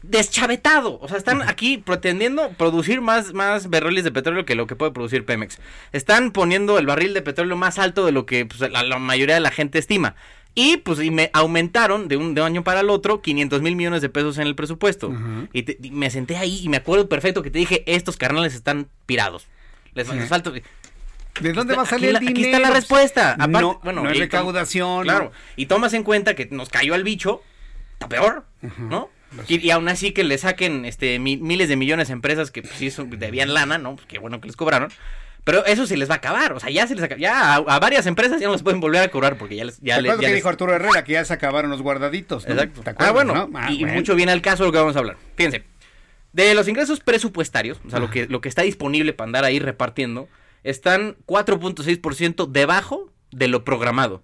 deschavetado. O sea, están aquí pretendiendo producir más, más barriles de petróleo que lo que puede producir Pemex. Están poniendo el barril de petróleo más alto de lo que pues, la, la mayoría de la gente estima. Y pues y me aumentaron de un, de un año para el otro 500 mil millones de pesos en el presupuesto. Y, te- y me senté ahí y me acuerdo perfecto que te dije, estos carnales están pirados. Les, les falta... ¿De dónde va a salir la- el dinero? Aquí está la respuesta. Aparte, no, bueno, no es recaudación. Claro. Y tomas en cuenta que nos cayó el bicho, está peor, ¿no? Y, y aún así que le saquen este mi- miles de millones a empresas que pues, sí son- debían lana, ¿no? Pues qué bueno que les cobraron. Pero eso se les va a acabar, o sea, ya se les acaba- ya a, a varias empresas ya no les pueden volver a cobrar porque ya les ya ¿Te les- acuerdas ya que les- dijo Arturo Herrera que ya se acabaron los guardaditos? ¿no? Exacto. ¿Te Ah, bueno, no? Ah, y, bueno. mucho viene al caso de lo que vamos a hablar. Fíjense, de los ingresos presupuestarios, o sea, lo que, lo que está disponible para andar ahí repartiendo, están 4.6% debajo de lo programado.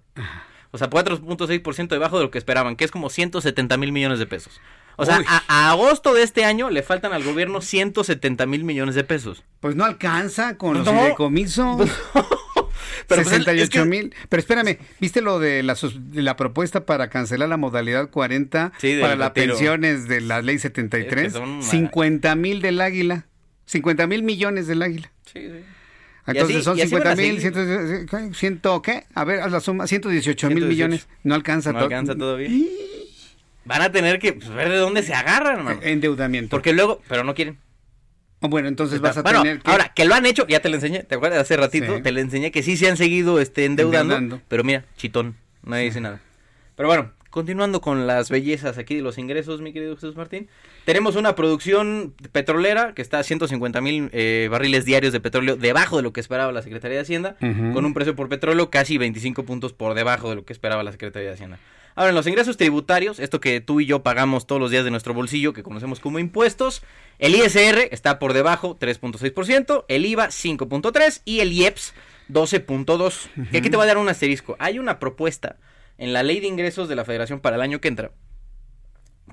O sea, 4.6% debajo de lo que esperaban, que es como 170 mil millones de pesos. O sea, a, a agosto de este año le faltan al gobierno 170 mil millones de pesos. Pues no alcanza con los No. fideicomisos. Pero, pues, es 68 que- mil. Pero espérame, ¿viste lo de la, de la propuesta para cancelar la modalidad 40 Sí, del para las pensiones de la ley 73? Es que son una- 50 mil del águila. 50 mil millones del águila. Sí, sí. Entonces así- son y así van 50 a mil, seguir. ciento, ciento, ¿qué? A ver, haz la suma, 118 mil 118. millones. No alcanza No to- alcanza todavía. Van a tener que pues, ver de dónde se agarran, hermano. Endeudamiento. Porque luego, pero no quieren. Oh, Bueno, entonces vas a bueno, tener que... ahora que lo han hecho, ya te lo enseñé, ¿te acuerdas? Hace ratito Sí. te lo enseñé que sí se han seguido este, endeudando, Endeudando. pero mira, chitón, nadie dice nada. Pero bueno, continuando con las bellezas aquí de los ingresos, mi querido Jesús Martín, tenemos una producción petrolera que está a 150 mil eh, barriles diarios de petróleo debajo de lo que esperaba la Secretaría de Hacienda, con un precio por petróleo casi 25 puntos por debajo de lo que esperaba la Secretaría de Hacienda. Ahora, en los ingresos tributarios, esto que tú y yo pagamos todos los días de nuestro bolsillo, que conocemos como impuestos, el ISR está por debajo 3.6%, el IVA 5.3% y el IEPS 12.2%. Que aquí te voy a dar un asterisco. Hay una propuesta en la ley de ingresos de la Federación para el año que entra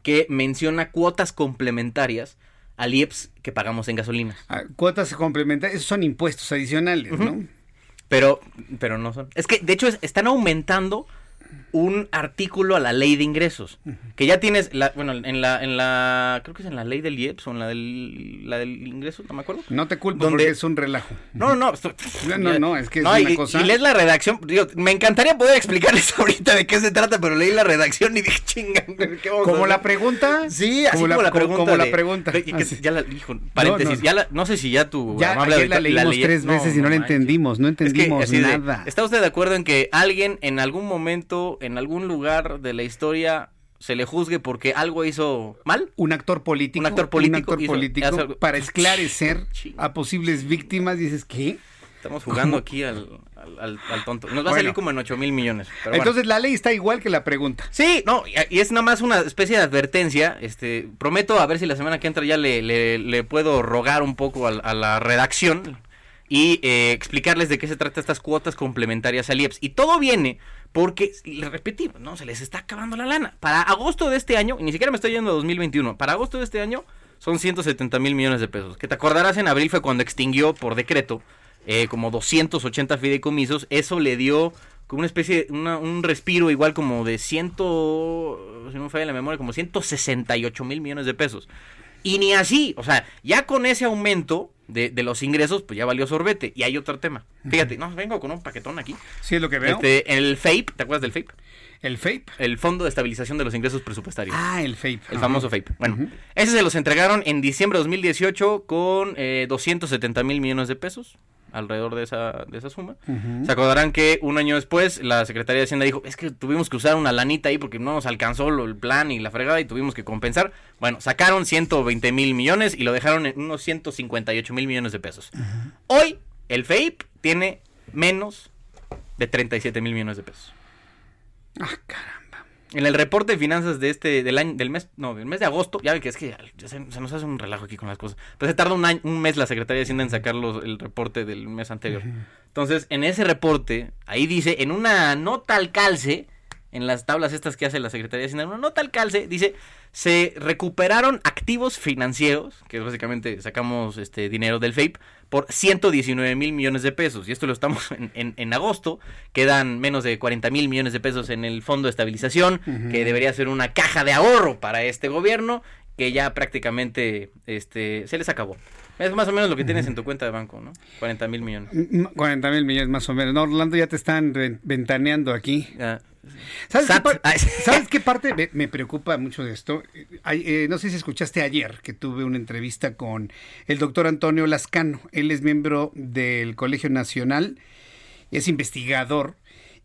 que menciona cuotas complementarias al IEPS que pagamos en gasolinas. Ah, Cuotas complementarias, esos son impuestos adicionales, ¿no? Pero, pero no son. Es que, de hecho, es- están aumentando un artículo a la ley de ingresos. Que ya tienes, la, bueno, en la, en la, creo que es en la ley del IEPS o en la del, la del ingreso, no me acuerdo. No te culpo Donde- porque es un relajo. No, no, no. esto- No, no, no, es que es una y, cosa... y lees la redacción. digo, me encantaría poder explicarles ahorita de qué se trata, pero leí la redacción y dije, chinga, ¿qué vamos a ¿Como la hacer?" pregunta? Sí, así como la, pregunta. Como la pregunta. de- que Así. ya la, hijo, paréntesis, No, ya la- no sé si ya tu Ya ayer la leímos tres veces y no la entendimos, no Es que entendimos nada. ¿Está usted de acuerdo en que alguien en algún momento, en algún lugar de la historia, se le juzgue porque algo hizo mal? Un actor político. Un actor político Un actor hizo- político para esclarecer a posibles víctimas. Dices, ¿qué? Estamos jugando aquí al, al, al- al tonto. Nos va a salir como en 8 mil millones. pero bueno. Entonces la ley está igual que la pregunta. Sí, no, y- es nada más una especie de advertencia. Este, prometo a ver si la semana que entra ya le, le, le puedo rogar un poco a, la redacción y eh, explicarles de qué se trata estas cuotas complementarias al IEPS. Y todo viene porque, le repetimos, ¿no? Se les está acabando la lana. Para agosto de este año, y ni siquiera me estoy yendo a 2021, para agosto de este año son 170 mil millones de pesos. Que te acordarás en abril fue cuando extinguió por decreto eh, como 280 fideicomisos. Eso le dio como una especie, un respiro igual como de ciento, si no me falla la memoria, como 168 mil millones de pesos. Y ni así, o sea, ya con ese aumento de, de, los ingresos, pues ya valió sorbete. Y hay otro tema. Fíjate, no, vengo con un paquetón aquí. Sí, es lo que veo. Este, el FAPE, ¿te acuerdas del FAPE? ¿El FAPE? El Fondo de Estabilización de los Ingresos Presupuestarios. Ah, el FAPE. El famoso FAPE. Bueno, uh -huh. ese se los entregaron en diciembre de 2018 con eh, 270 mil millones de pesos alrededor de esa, de esa suma. Uh -huh. Se acordarán que un año después la Secretaría de Hacienda dijo, es que tuvimos que usar una lanita ahí porque no nos alcanzó el plan y la fregada y tuvimos que compensar. Bueno, sacaron 120 mil millones y lo dejaron en unos 158 mil millones de pesos. Uh -huh. Hoy el FAPE tiene menos de 37 mil millones de pesos. Ah, caramba. En el reporte de finanzas de este, del año, del mes, no, del mes de agosto, ya ven que es que se, se, nos hace un relajo aquí con las cosas. Pero se tarda un, año, un mes la Secretaría de Hacienda en sacar los, el reporte del mes anterior. Entonces, en ese reporte, ahí dice, en una nota al calce, en las tablas estas que hace la Secretaría de Hacienda, en una nota al calce, dice, se recuperaron activos financieros, que básicamente sacamos este dinero del FAPE, por 119 mil millones de pesos. Y esto lo estamos en, en, en agosto. Quedan menos de 40 mil millones de pesos en el Fondo de Estabilización, uh -huh. que debería ser una caja de ahorro para este gobierno, que ya prácticamente este, se les acabó. Es más o menos lo que tienes en tu cuenta de banco, ¿no? 40 mil millones. 40 mil millones más o menos. No, Orlando, ya te están ventaneando aquí. Ya. ¿Sabes, qué, ¿Sabes qué, parte me, me, preocupa mucho de esto? Eh, no sé si escuchaste ayer que tuve una entrevista con el doctor Antonio Lascano. Él es miembro del Colegio Nacional, es investigador,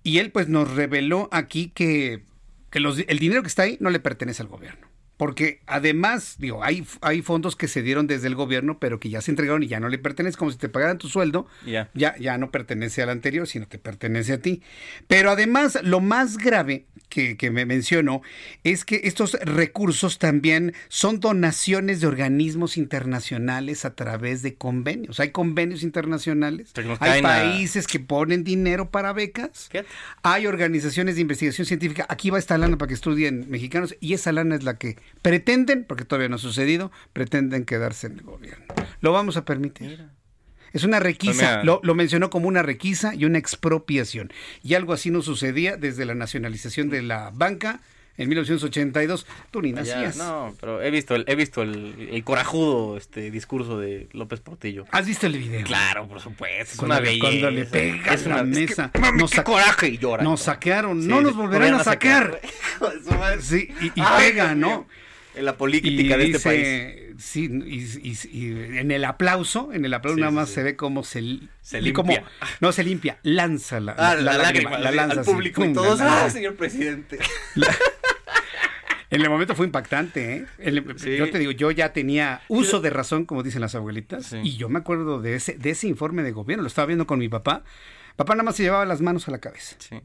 y él pues nos reveló aquí que, que los, el dinero que está ahí no le pertenece al gobierno. Porque además, digo, hay, hay fondos que se dieron desde el gobierno, pero que ya se entregaron y ya no le pertenece, como si te pagaran tu sueldo, yeah. ya, ya no pertenece al anterior, sino te pertenece a ti. Pero además, lo más grave que, que me mencionó es que estos recursos también son donaciones de organismos internacionales a través de convenios. Hay convenios internacionales, hay países que ponen dinero para becas, ¿Qué? hay organizaciones de investigación científica. Aquí va esta lana para que estudien mexicanos y esa lana es la que pretenden, porque todavía no ha sucedido, pretenden quedarse en el gobierno. Lo vamos a permitir. Mira. Es una requisa, lo, lo, mencionó como una requisa y una expropiación. Y algo así no sucedía desde la nacionalización de la banca en 1982. Tú ni nacías. no, pero he visto el, he visto el, el, corajudo este discurso de López Portillo. ¿Has visto el video? Claro, por supuesto. Es cuando una le, belleza. Cuando le pega es una una mesa. Es que, mami, nos qué coraje y llora. Nos saquearon. Sí, no nos volverán a sacar. sacar. sí, y, y Ay, pega, ¿no? En la política y de dice, este país. Sí, y, y, y, en el aplauso, en el aplauso sí, nada más sí, se ve cómo se, se limpia. No se limpia, lanza la, ah, la, la, lágrima, la lanza al público pum, y todos, ah, señor presidente. En el momento fue impactante, ¿eh? El, sí. Yo te digo, yo ya tenía uso de razón, como dicen las abuelitas, sí. y yo me acuerdo de ese, de ese informe de gobierno, lo estaba viendo con mi papá. Papá nada más se llevaba las manos a la cabeza. Sí.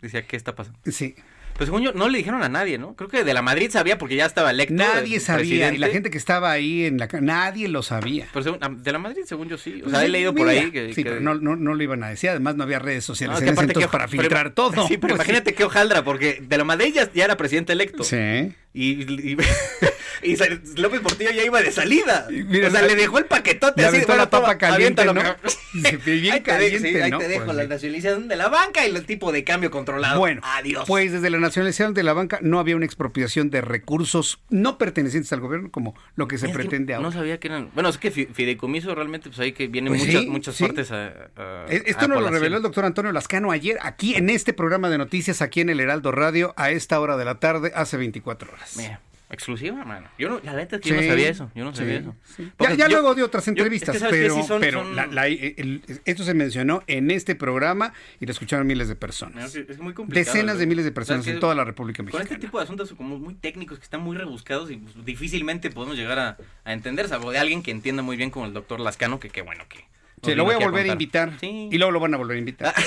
Decía, ¿qué está pasando? Sí. Pues según yo, no le dijeron a nadie, ¿no? Creo que de la Madrid sabía porque ya estaba electo. Nadie sabía. Presidente. Y la gente que estaba ahí en la nadie lo sabía. Pero según, de la Madrid, según yo sí. O sea, he leído por ahí que. Sí, que... pero no, no, no, lo iban a decir. Además, no había redes sociales no, en ese entonces para filtrar pero, todo. Sí, pero pues imagínate qué hojaldra, porque de la Madrid ya, ya era presidente electo. Sí. Y, y, y, López Portillo ya iba de salida. Mira, o sea, le dejó el paquetote así. Bueno, la papa caliente, ¿no? bien ahí caliente, te, sí, ahí ¿no? te dejo pues, la nacionalización de la banca y el tipo de cambio controlado. Bueno, adiós. Pues desde la nacionalización de la banca no había una expropiación de recursos no pertenecientes al gobierno como lo que se es pretende que ahora. No sabía que eran. Bueno, es que fideicomiso realmente, pues ahí que vienen pues muchas, sí, muchas sí. partes a, a Esto a nos lo reveló el doctor Antonio Lascano ayer, aquí en este programa de noticias, aquí en el Heraldo Radio, a esta hora de la tarde, hace 24 horas. Mira. Exclusiva, mano. Yo no, la neta es que sí, yo no sabía eso. Yo no sabía sí, eso. Sí. Ya, ya yo, luego de otras entrevistas, yo, es que pero, sí son, pero son... La, la, el, esto se mencionó en este programa y lo escucharon miles de personas. Es muy complicado. Decenas de miles de personas o sea, en toda la República Mexicana. Con este tipo de asuntos como muy técnicos que están muy rebuscados y pues, difícilmente podemos llegar a, a, entender, salvo de alguien que entienda muy bien como el doctor Lascano, que qué bueno que Sí, lo voy a volver a, a invitar. Sí. Y luego lo van a volver a invitar.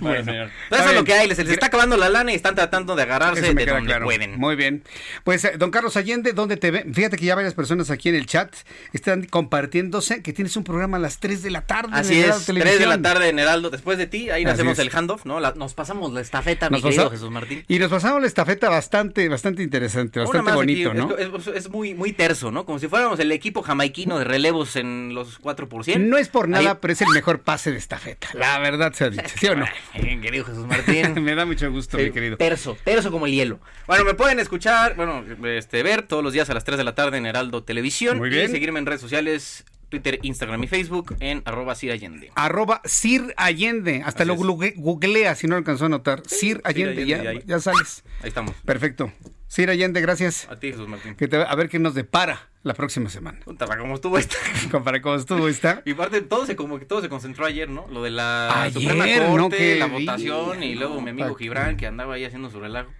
Bueno, señor. Eso es lo que hay, se les está acabando la lana y están tratando de agarrarse de donde pueden. Muy bien. Pues, eh, don Carlos Allende, ¿dónde te ven? Fíjate que ya varias personas aquí en el chat están compartiéndose que tienes un programa a las 3 de la tarde. Así es, 3 de la tarde en Heraldo. Después de ti, ahí hacemos el handoff, ¿no? nos pasamos la estafeta, mi querido Jesús Martín. Y nos pasamos la estafeta bastante, bastante interesante, bastante bonito, ¿no? Es, muy, muy terso, ¿no? Como si fuéramos el equipo jamaiquino de relevos en los 4 No es por nada, pero es el mejor pase de estafeta. La verdad se ha dicho, ¿sí o no? querido Jesús Martín. me da mucho gusto, mi querido. Terso, terso como el hielo. Bueno, me pueden escuchar, bueno, este, ver todos los días a las 3 de la tarde en Heraldo Televisión. Muy bien. Y seguirme en redes sociales Twitter, Instagram y Facebook en arroba Sir Allende. Arroba Sir Allende. Hasta lo googlea si no alcanzó a notar. Sir Allende, ya, ya sales. Ahí estamos. Perfecto. Sir Allende, gracias. A ti, Jesús Martín. a ver qué nos depara la próxima semana. Para cómo estuvo esta. Para cómo estuvo esta. Y parte, todo se, como que todo se concentró ayer, ¿no? Lo de la Suprema Corte, la votación y luego mi amigo Gibran que andaba ahí haciendo su relajo.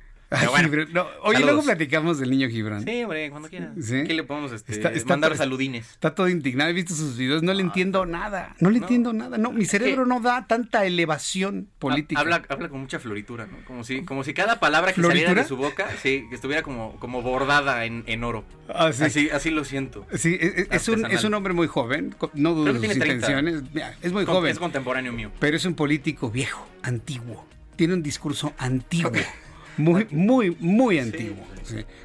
Oye, luego platicamos del niño Gibran. Sí, hombre, cuando quieras. ¿Qué le podemos este, mandar saludines? Está todo indignado. He visto sus videos. No le entiendo nada. No le entiendo nada. No, mi cerebro no da tanta elevación política. Habla, habla con mucha floritura, ¿no? Como si, como si cada palabra que saliera de su boca, sí, que estuviera como, como bordada en, en oro. Ah, así, así lo siento. Sí, e, e, es, un, es un hombre muy joven. No dudo de sus intenciones. Es muy joven. Es contemporáneo mío. Pero es un político viejo, antiguo. Tiene un discurso antiguo. Muy, muy, muy antiguo.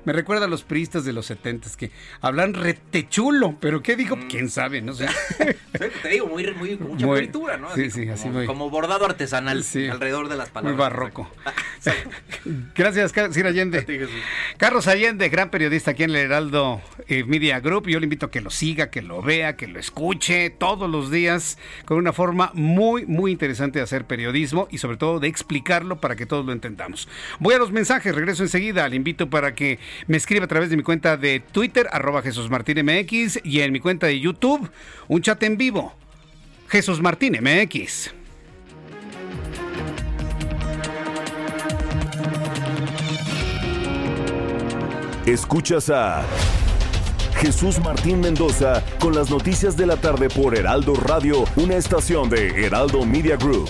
Me recuerda a los priistas de los setentas que hablan retechulo, pero ¿qué dijo? Mm. ¿Quién sabe? No sé. Te digo, muy, muy mucha pintura, ¿no? sí, sí, así muy... Como bordado artesanal alrededor de las palabras. Muy barroco. Gracias, Sir Allende. Carlos Allende, gran periodista aquí en el Heraldo eh, Media Group. Yo le invito a que lo siga, que lo vea, que lo escuche todos los días con una forma muy, muy interesante de hacer periodismo y sobre todo de explicarlo para que todos lo entendamos. Voy a los mensajes, regreso enseguida. Le invito para que me escriba a través de mi cuenta de Twitter, arroba Jesús Martín MX, y en mi cuenta de YouTube, un chat en vivo. Jesús Martín MX. Escuchas a Jesús Martín Mendoza con las noticias de la tarde por Heraldo Radio, una estación de Heraldo Media Group.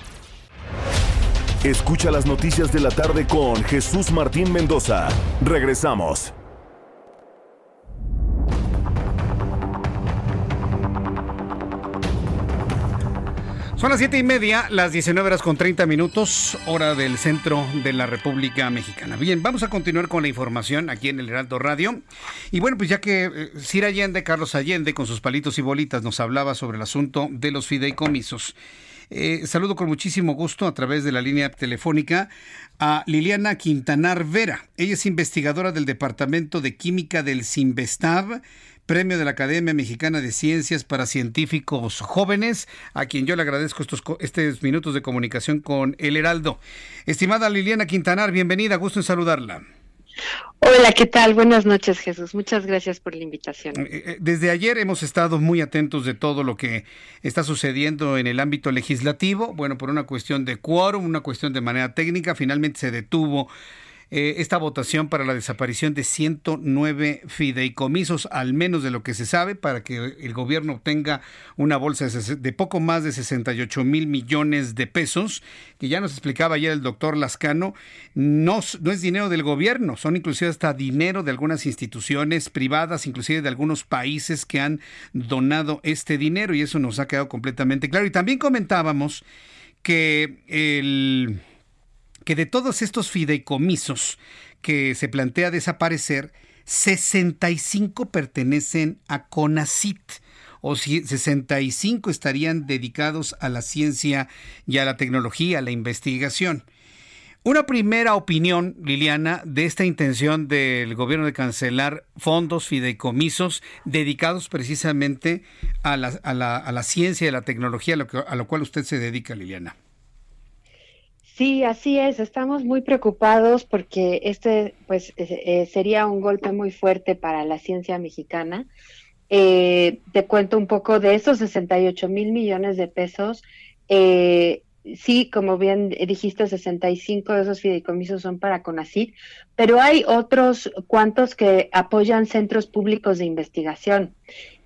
Escucha las noticias de la tarde con Jesús Martín Mendoza. Regresamos. Son las siete y media, las 19 horas con 30 minutos, hora del centro de la República Mexicana. Bien, vamos a continuar con la información aquí en el Heraldo Radio. Y bueno, pues ya que eh, Sir Allende, Carlos Allende, con sus palitos y bolitas, nos hablaba sobre el asunto de los fideicomisos. Eh, saludo con muchísimo gusto a través de la línea telefónica a Liliana Quintanar Vera. Ella es investigadora del Departamento de Química del Sinvestav, premio de la Academia Mexicana de Ciencias para Científicos Jóvenes, a quien yo le agradezco estos, estos minutos de comunicación con El Heraldo. Estimada Liliana Quintanar, bienvenida, gusto en saludarla. Hola, ¿qué tal? Buenas noches, Jesús. Muchas gracias por la invitación. Eh, eh, desde ayer hemos estado muy atentos de todo lo que está sucediendo en el ámbito legislativo. Bueno, por una cuestión de quórum, una cuestión de manera técnica, finalmente se detuvo eh, esta votación para la desaparición de 109 fideicomisos, al menos de lo que se sabe, para que el gobierno obtenga una bolsa de, poco más de 68 mil millones de pesos, que ya nos explicaba ayer el doctor Lascano, no, no es dinero del gobierno, son inclusive hasta dinero de algunas instituciones privadas, inclusive de algunos países que han donado este dinero y eso nos ha quedado completamente claro. Y también comentábamos que el que de todos estos fideicomisos que se plantea desaparecer, 65 pertenecen a CONACIT o 65 estarían dedicados a la ciencia y a la tecnología, a la investigación. Una primera opinión, Liliana, de esta intención del gobierno de cancelar fondos, fideicomisos dedicados precisamente a la, a la, ciencia y a la tecnología, a lo, a lo cual usted se dedica, Liliana. Sí, así es. Estamos muy preocupados porque este, pues, eh, eh, sería un golpe muy fuerte para la ciencia mexicana. Eh, te cuento un poco de esos 68 mil millones de pesos. sí, como bien dijiste, 65 de esos fideicomisos son para CONACYT, pero hay otros cuantos que apoyan centros públicos de investigación.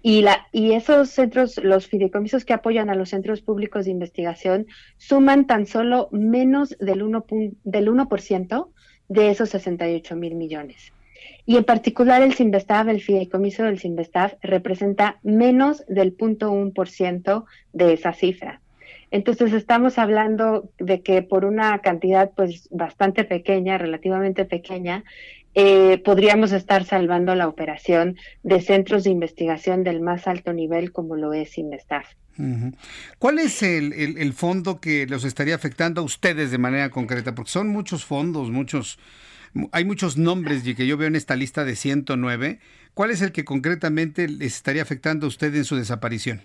Y, esos centros, los fideicomisos que apoyan a los centros públicos de investigación, suman tan solo menos del 1%, del 1 de esos 68 mil millones. Y en particular el Sinvestav, el fideicomiso del Sinvestav, representa menos del 0.1% de esa cifra. Entonces estamos hablando de que por una cantidad pues bastante pequeña, relativamente pequeña, eh, podríamos estar salvando la operación de centros de investigación del más alto nivel como lo es Investaf. ¿Cuál es el, el, fondo que los estaría afectando a ustedes de manera concreta? Porque son muchos fondos, muchos, hay muchos nombres que yo veo en esta lista de 109. ¿Cuál es el que concretamente les estaría afectando a ustedes en su desaparición?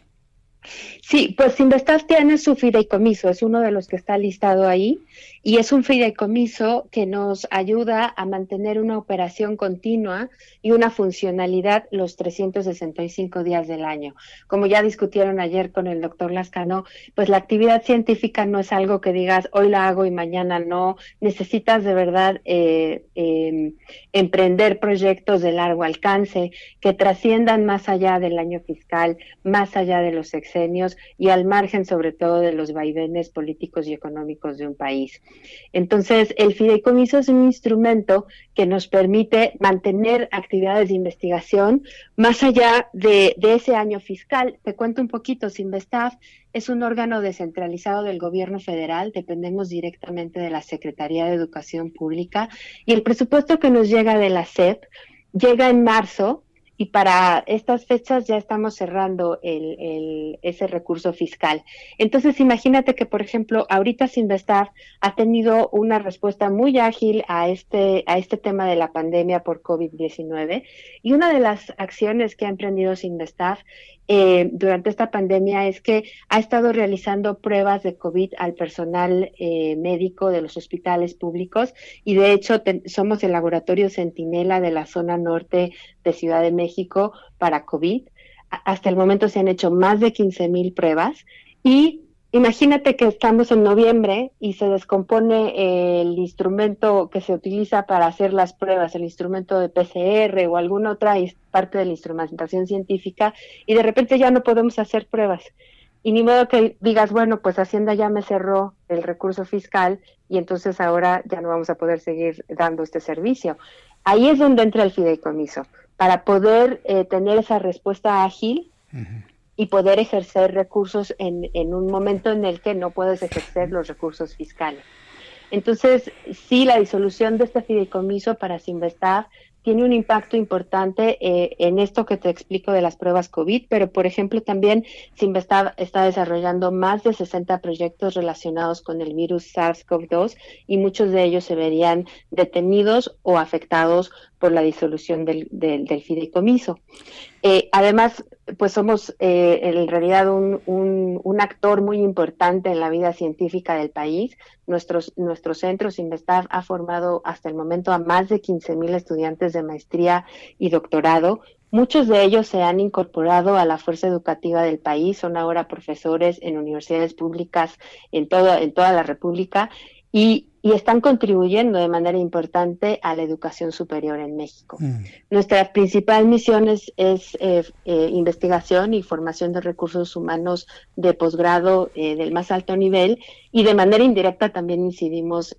Sí, pues Investaf tiene su fideicomiso, es uno de los que está listado ahí, y es un fideicomiso que nos ayuda a mantener una operación continua y una funcionalidad los 365 días del año. Como ya discutieron ayer con el doctor Lascano, pues la actividad científica no es algo que digas hoy la hago y mañana no. Necesitas de verdad eh, em, emprender proyectos de largo alcance que trasciendan más allá del año fiscal, más allá de los y al margen sobre todo de los vaivenes políticos y económicos de un país. Entonces, el fideicomiso es un instrumento que nos permite mantener actividades de investigación más allá de, ese año fiscal. Te cuento un poquito, Sinvestaf es un órgano descentralizado del gobierno federal, dependemos directamente de la Secretaría de Educación Pública y el presupuesto que nos llega de la SEP llega en marzo y para estas fechas ya estamos cerrando el, ese recurso fiscal. Entonces, imagínate que, por ejemplo, ahorita Sinvestar ha tenido una respuesta muy ágil a este, a este tema de la pandemia por COVID-19 y una de las acciones que ha emprendido Sinvestar eh, durante esta pandemia es que ha estado realizando pruebas de COVID al personal eh, médico de los hospitales públicos y de hecho somos el laboratorio Centinela de la zona norte de Ciudad de México para COVID. hasta el momento se han hecho más de 15 mil pruebas y Imagínate que estamos en noviembre y se descompone el instrumento que se utiliza para hacer las pruebas, el instrumento de PCR o alguna otra parte de la instrumentación científica, y de repente ya no podemos hacer pruebas. Y ni modo que digas, bueno, pues Hacienda ya me cerró el recurso fiscal y entonces ahora ya no vamos a poder seguir dando este servicio. Ahí es donde entra el fideicomiso, para poder eh, tener esa respuesta ágil y poder ejercer recursos en, en un momento en el que no puedes ejercer los recursos fiscales. Entonces, sí, la disolución de este fideicomiso para Sinvestav tiene un impacto importante eh, en esto que te explico de las pruebas COVID, pero por ejemplo también Sinvestav está desarrollando más de 60 proyectos relacionados con el virus SARS-CoV-2 y muchos de ellos se verían detenidos o afectados por la disolución del, del, fideicomiso. Eh, además, pues somos eh, en realidad un, un, actor muy importante en la vida científica del país. Nuestros, nuestro centro Sinvestav ha formado hasta el momento a más de 15 mil estudiantes de maestría y doctorado. Muchos de ellos se han incorporado a la fuerza educativa del país, son ahora profesores en universidades públicas en, en toda la República y, están contribuyendo de manera importante a la educación superior en México. Mm. Nuestra principal misión es, eh, eh, investigación y formación de recursos humanos de posgrado eh, del más alto nivel y de manera indirecta también incidimos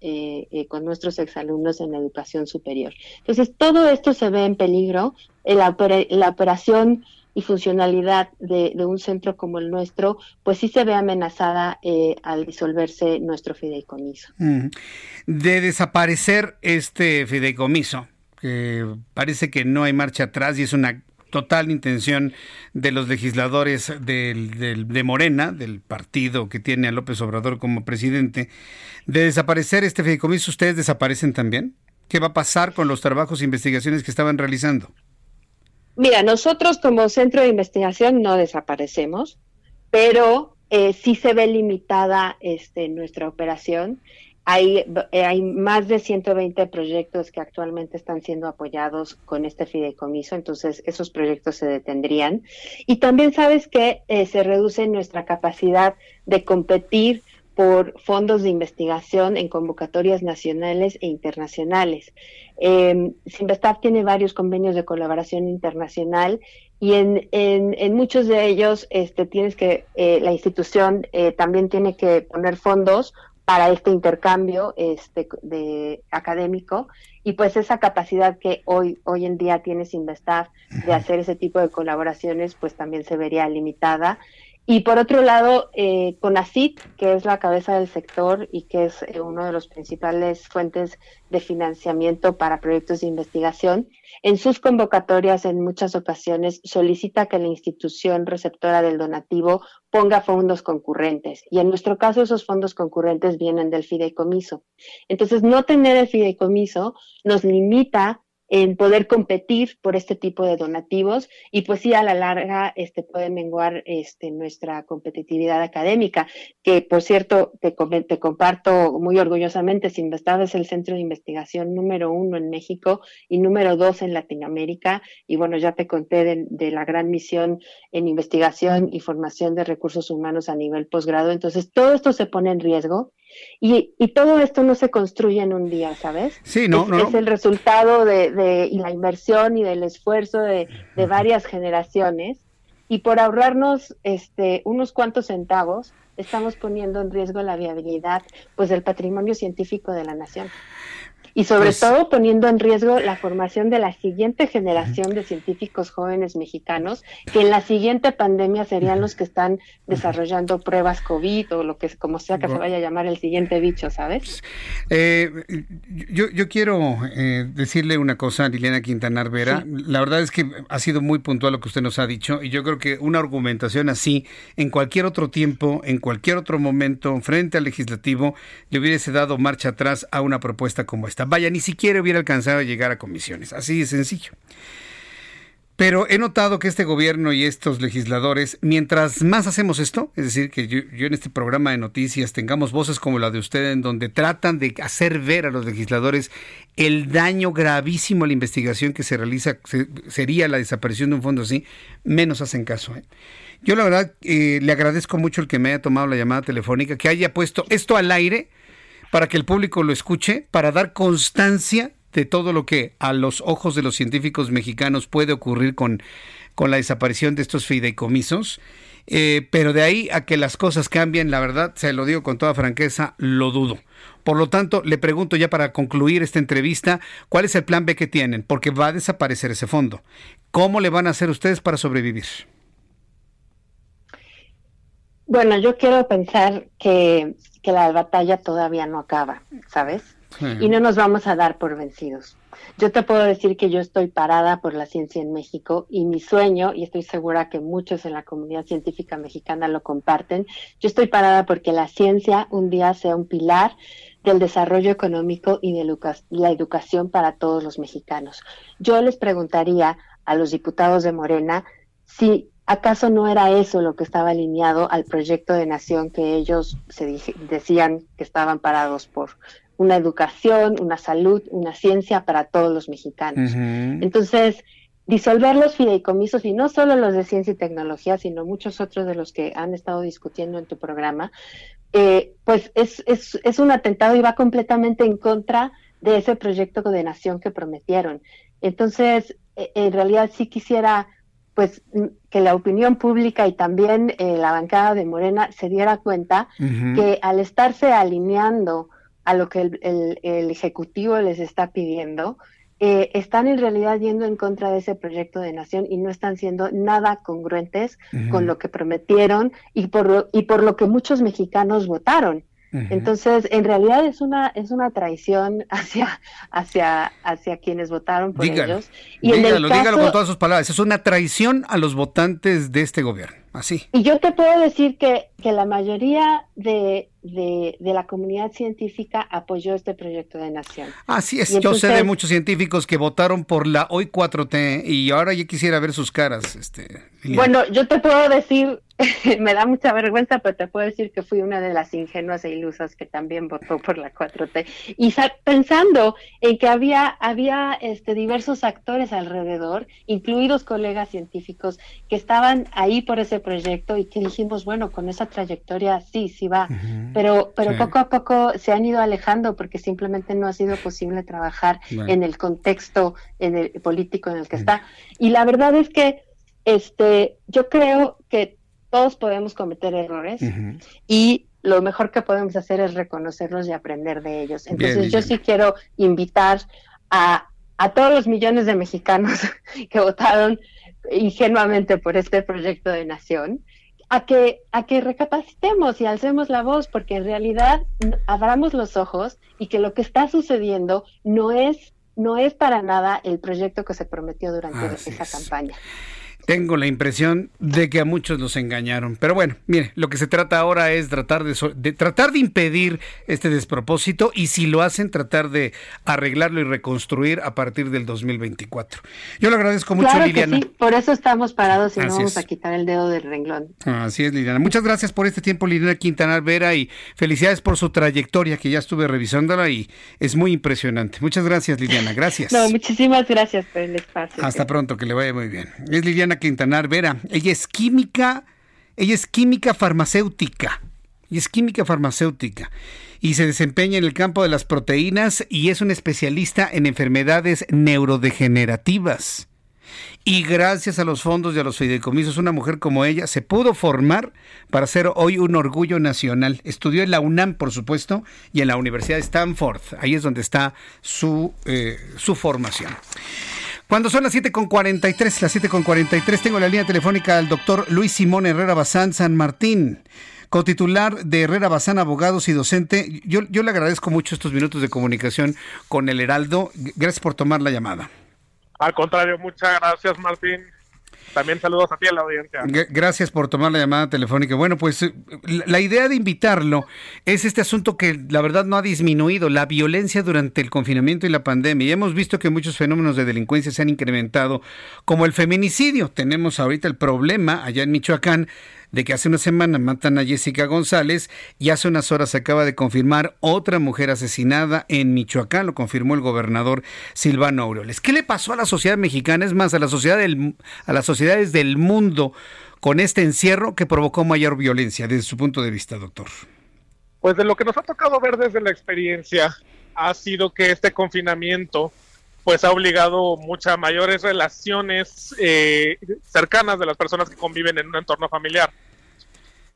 con nuestros exalumnos en educación superior. Entonces, todo esto se ve en peligro. La, la operación y funcionalidad de, un centro como el nuestro, pues sí se ve amenazada eh, al disolverse nuestro fideicomiso. De desaparecer este fideicomiso, que parece que no hay marcha atrás y es una total intención de los legisladores del, de Morena, del partido que tiene a López Obrador como presidente, de desaparecer este fideicomiso, ¿ustedes desaparecen también? ¿Qué va a pasar con los trabajos e investigaciones que estaban realizando? Mira, nosotros como centro de investigación no desaparecemos, pero eh, sí se ve limitada este, nuestra operación hay, eh, hay más de 120 proyectos que actualmente están siendo apoyados con este fideicomiso, entonces esos proyectos se detendrían. Y también sabes que eh, se reduce nuestra capacidad de competir por fondos de investigación en convocatorias nacionales e internacionales. Eh, tiene varios convenios de colaboración internacional y en, en, muchos de ellos este, tienes que, eh, la institución eh, también tiene que poner fondos para este intercambio este, de académico y pues esa capacidad que hoy hoy en día tiene Sinvestav de hacer ese tipo de colaboraciones pues también se vería limitada y por otro lado, eh, CONACIT, que es la cabeza del sector y que es eh, uno de los principales fuentes de financiamiento para proyectos de investigación, en sus convocatorias en muchas ocasiones solicita que la institución receptora del donativo ponga fondos concurrentes. Y en nuestro caso esos fondos concurrentes vienen del fideicomiso. Entonces, no tener el fideicomiso nos limita en poder competir por este tipo de donativos y pues sí a la larga este puede menguar este nuestra competitividad académica que por cierto te, te comparto muy orgullosamente Sinvestav es el centro de investigación número uno en México y número dos en Latinoamérica y bueno ya te conté de, de la gran misión en investigación y formación de recursos humanos a nivel posgrado. Entonces todo esto se pone en riesgo y, y, todo esto no se construye en un día, ¿sabes? Sí, no, es, no. es el resultado de, de, y la inversión y del esfuerzo de, de varias generaciones. Y por ahorrarnos este, unos cuantos centavos, estamos poniendo en riesgo la viabilidad pues, del patrimonio científico de la nación y sobre pues, todo poniendo en riesgo la formación de la siguiente generación de científicos jóvenes mexicanos que en la siguiente pandemia serían los que están desarrollando pruebas COVID o lo que como sea que se vaya a llamar el siguiente bicho, ¿sabes? Eh, yo, yo quiero eh, decirle una cosa a Liliana Quintanar Vera. Sí. La verdad es que ha sido muy puntual lo que usted nos ha dicho y yo creo que una argumentación así en cualquier otro tiempo, en cualquier otro momento, frente al legislativo, le hubiese dado marcha atrás a una propuesta como esta. Vaya, ni siquiera hubiera alcanzado a llegar a comisiones. Así de sencillo. Pero he notado que este gobierno y estos legisladores, mientras más hacemos esto, es decir, que yo, en este programa de noticias tengamos voces como la de usted, en donde tratan de hacer ver a los legisladores el daño gravísimo a la investigación que se realiza, se, sería la desaparición de un fondo así, menos hacen caso. ¿eh? Yo la verdad eh, le agradezco mucho el que me haya tomado la llamada telefónica, que haya puesto esto al aire para que el público lo escuche, para dar constancia de todo lo que a los ojos de los científicos mexicanos puede ocurrir con, con la desaparición de estos fideicomisos. Eh, pero de ahí a que las cosas cambien, la verdad, se lo digo con toda franqueza, lo dudo. Por lo tanto, le pregunto ya para concluir esta entrevista, ¿cuál es el plan B que tienen? Porque va a desaparecer ese fondo. ¿Cómo le van a hacer ustedes para sobrevivir? Bueno, yo quiero pensar que, que la batalla todavía no acaba, ¿sabes? Y no nos vamos a dar por vencidos. Yo te puedo decir que yo estoy parada por la ciencia en México y mi sueño, y estoy segura que muchos en la comunidad científica mexicana lo comparten, yo estoy parada porque la ciencia un día sea un pilar del desarrollo económico y de la educación para todos los mexicanos. Yo les preguntaría a los diputados de Morena si ¿Acaso no era eso lo que estaba alineado al proyecto de nación que ellos se decían que estaban parados por una educación, una salud, una ciencia para todos los mexicanos? Uh -huh. Entonces, disolver los fideicomisos, y no solo los de ciencia y tecnología, sino muchos otros de los que han estado discutiendo en tu programa, eh, pues es, es, es un atentado y va completamente en contra de ese proyecto de nación que prometieron. Entonces, en realidad sí quisiera pues que la opinión pública y también eh, la bancada de Morena se diera cuenta uh -huh. que al estarse alineando a lo que el, el, el Ejecutivo les está pidiendo, eh, están en realidad yendo en contra de ese proyecto de nación y no están siendo nada congruentes uh -huh. con lo que prometieron y por, lo, y por lo que muchos mexicanos votaron. Uh -huh. Entonces, en realidad es una es una traición hacia hacia hacia quienes votaron por dígalo, ellos. Y dígalo, en el caso, dígalo con todas sus palabras. Es una traición a los votantes de este gobierno. Así. Y yo te puedo decir que, que la mayoría de, de, la comunidad científica apoyó este proyecto de nación. Así es, yo sé de muchos científicos que votaron por la hoy 4T y ahora yo quisiera ver sus caras. Este, bueno, yo te puedo decir me da mucha vergüenza, pero te puedo decir que fui una de las ingenuas e ilusas que también votó por la 4T. Y pensando en que había, había este, diversos actores alrededor, incluidos colegas científicos, que estaban ahí por ese proyecto y que dijimos, bueno, con esa trayectoria sí, sí va. Pero, pero poco a poco se han ido alejando porque simplemente no ha sido posible trabajar en el contexto en el, político en el que está. Y la verdad es que este, yo creo que todos podemos cometer errores y lo mejor que podemos hacer es reconocerlos y aprender de ellos. Entonces yo sí quiero invitar a, a todos los millones de mexicanos que votaron ingenuamente por este proyecto de nación, a que, a que recapacitemos y alcemos la voz, porque en realidad abramos los ojos y que lo que está sucediendo no es, no es para nada el proyecto que se prometió durante esa campaña. Tengo la impresión de que a muchos los engañaron. Pero bueno, mire, lo que se trata ahora es tratar de, tratar de impedir este despropósito y si lo hacen, tratar de arreglarlo y reconstruir a partir del 2024. Yo le agradezco mucho, claro Liliana. Que sí. Por eso estamos parados y no vamos a quitar el dedo del renglón. Así es, Liliana. Muchas gracias por este tiempo, Liliana Quintanar Vera, y felicidades por su trayectoria, que ya estuve revisándola y es muy impresionante. Muchas gracias, Liliana. Gracias. No, muchísimas gracias por el espacio. Hasta pronto, que le vaya muy bien. Es Liliana Quintanar Vera. Ella es química, ella es química farmacéutica. Y es química farmacéutica y se desempeña en el campo de las proteínas y es una especialista en enfermedades neurodegenerativas. Y gracias a los fondos y a los fideicomisos, una mujer como ella se pudo formar para ser hoy un orgullo nacional. Estudió en la UNAM, por supuesto, y en la Universidad de Stanford. Ahí es donde está su, eh, su formación. Cuando son las 7.43, las 7.43, tengo la línea telefónica al doctor Luis Simón Herrera Bazán San Martín cotitular de Herrera Bazán, abogados y docente. Yo, yo le agradezco mucho estos minutos de comunicación con el Heraldo. Gracias por tomar la llamada. Al contrario, muchas gracias, Martín. También saludos a ti a la audiencia. Gracias por tomar la llamada telefónica. Bueno, pues eh, la idea de invitarlo es este asunto que la verdad no ha disminuido, la violencia durante el confinamiento y la pandemia. Y hemos visto que muchos fenómenos de delincuencia se han incrementado, como el feminicidio. Tenemos ahorita el problema allá en Michoacán de que hace una semana matan a Jessica González y hace unas horas se acaba de confirmar otra mujer asesinada en Michoacán, lo confirmó el gobernador Silvano Aureoles. ¿Qué le pasó a la sociedad mexicana? Es más, a, la sociedad del, a las sociedades del mundo con este encierro que provocó mayor violencia desde su punto de vista, doctor. Pues de lo que nos ha tocado ver desde la experiencia ha sido que este confinamiento pues ha obligado muchas mayores relaciones eh, cercanas de las personas que conviven en un entorno familiar.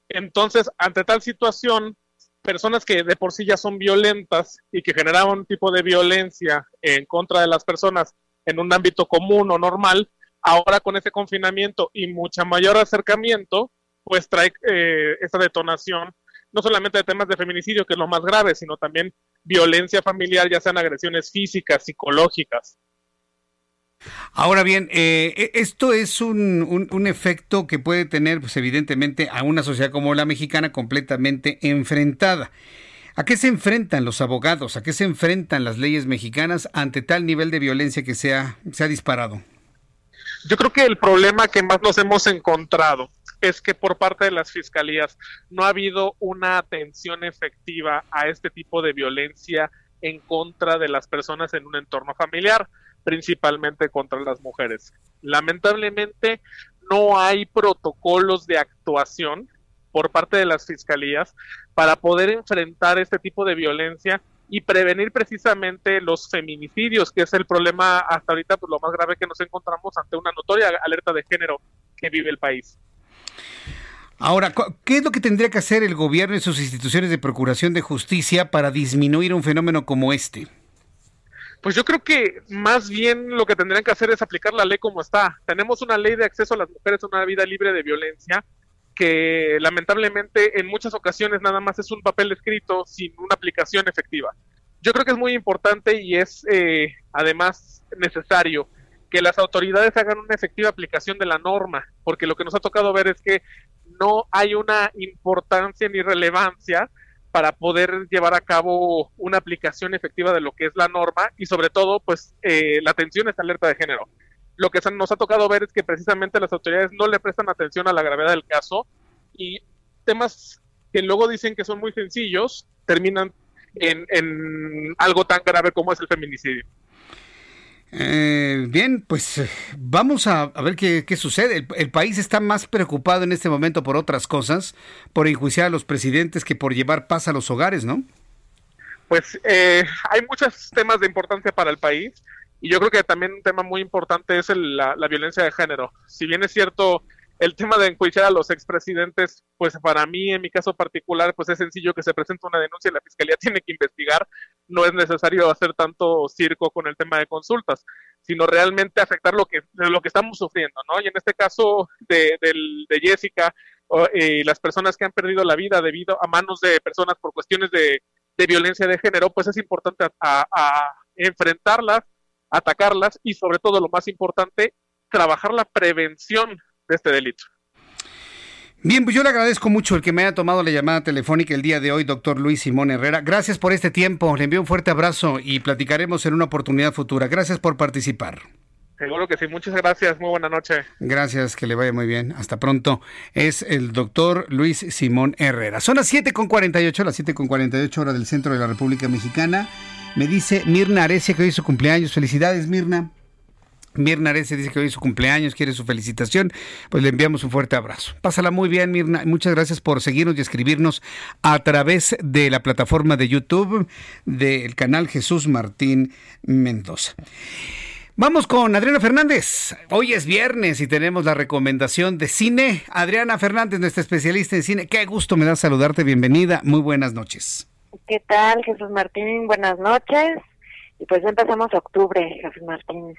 Entonces, ante tal situación, personas que de por sí ya son violentas y que generaban un tipo de violencia en contra de las personas en un ámbito común o normal, ahora con ese confinamiento y mucha mayor acercamiento, pues trae eh, esta detonación, no solamente de temas de feminicidio, que es lo más grave, sino también violencia familiar, ya sean agresiones físicas, psicológicas. Ahora bien, eh, e, esto es un, un, efecto que puede tener, pues evidentemente, a una sociedad como la mexicana completamente enfrentada. ¿A qué se enfrentan los abogados? ¿A qué se enfrentan las leyes mexicanas ante tal nivel de violencia que se ha, se ha disparado? Yo creo que el problema que más nos hemos encontrado es que por parte de las fiscalías no ha habido una atención efectiva a este tipo de violencia en contra de las personas en un entorno familiar, principalmente contra las mujeres. Lamentablemente no hay protocolos de actuación por parte de las fiscalías para poder enfrentar este tipo de violencia y prevenir precisamente los feminicidios, que es el problema hasta ahorita, pues lo más grave que nos encontramos ante una notoria alerta de género que vive el país. Ahora, ¿qué es lo que tendría que hacer el gobierno y sus instituciones de procuración de justicia para disminuir un fenómeno como este? Pues yo creo que más bien lo que tendrían que hacer es aplicar la ley como está. Tenemos una ley de acceso a las mujeres a una vida libre de violencia que lamentablemente en muchas ocasiones nada más es un papel escrito sin una aplicación efectiva. Yo creo que es muy importante y es eh, además necesario que las autoridades hagan una efectiva aplicación de la norma, porque lo que nos ha tocado ver es que no hay una importancia ni relevancia para poder llevar a cabo una aplicación efectiva de lo que es la norma y sobre todo pues eh, la atención es alerta de género. Lo que nos ha tocado ver es que precisamente las autoridades no le prestan atención a la gravedad del caso y temas que luego dicen que son muy sencillos terminan en, en algo tan grave como es el feminicidio. Eh, bien, pues eh, vamos a, ver qué, sucede. El, país está más preocupado en este momento por otras cosas, por enjuiciar a los presidentes que por llevar paz a los hogares, ¿no? Pues eh, hay muchos temas de importancia para el país y yo creo que también un tema muy importante es la, la violencia de género. Si bien es cierto, el tema de enjuiciar a los expresidentes, pues para mí, en mi caso particular, pues es sencillo que se presente una denuncia y la fiscalía tiene que investigar. No es necesario hacer tanto circo con el tema de consultas, sino realmente afectar lo que, lo que estamos sufriendo, ¿no? Y en este caso de, de Jessica y las personas que han perdido la vida debido a manos de personas por cuestiones de, de violencia de género, pues es importante a enfrentarlas, atacarlas y sobre todo lo más importante, trabajar la prevención de este delito. Bien, pues yo le agradezco mucho el que me haya tomado la llamada telefónica el día de hoy, doctor Luis Simón Herrera. Gracias por este tiempo, le envío un fuerte abrazo y platicaremos en una oportunidad futura. Gracias por participar. Seguro que sí, muchas gracias, muy buena noche. Gracias, que le vaya muy bien. Hasta pronto. Es el doctor Luis Simón Herrera. Son las 7.48, las 7.48 horas del centro de la República Mexicana. Me dice Mirna Arecia que hoy es su cumpleaños. Felicidades, Mirna. Mirna Arece dice que hoy es su cumpleaños, quiere su felicitación, pues le enviamos un fuerte abrazo. Pásala muy bien, Mirna. Muchas gracias por seguirnos y escribirnos a través de la plataforma de YouTube del canal Jesús Martín Mendoza. Vamos con Adriana Fernández. Hoy es viernes y tenemos la recomendación de cine. Adriana Fernández, nuestra especialista en cine. Qué gusto me da saludarte. Bienvenida. Muy buenas noches. ¿Qué tal, Jesús Martín? Buenas noches. Y pues ya empezamos octubre, Jesús Martín.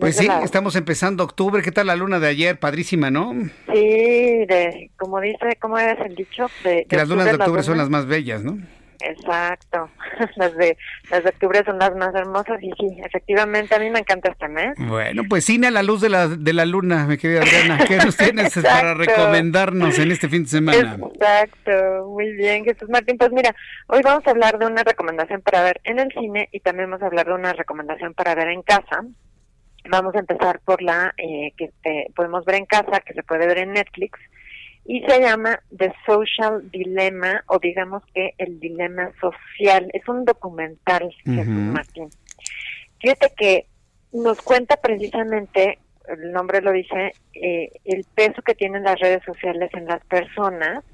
Pues sí, estamos empezando octubre. ¿Qué tal la luna de ayer? Padrísima, ¿no? Sí, de, como dice, ¿cómo es el dicho? De, que las lunas de octubre son las más bellas, ¿no? Exacto, las de, las de octubre son las más hermosas y sí, efectivamente a mí me encanta este mes. Bueno, pues cine a la luz de la, de la luna, mi querida Adriana, ¿qué nos tienes para recomendarnos en este fin de semana? Exacto, muy bien Jesús Martín, pues mira, hoy vamos a hablar de una recomendación para ver en el cine y también vamos a hablar de una recomendación para ver en casa. Vamos a empezar por la eh, que eh, podemos ver en casa, que se puede ver en Netflix, y se llama The Social Dilemma, o digamos que el dilema social. Es un documental, Jesús Martín. Fíjate que nos cuenta precisamente, el nombre lo dice, eh, el peso que tienen las redes sociales en las personas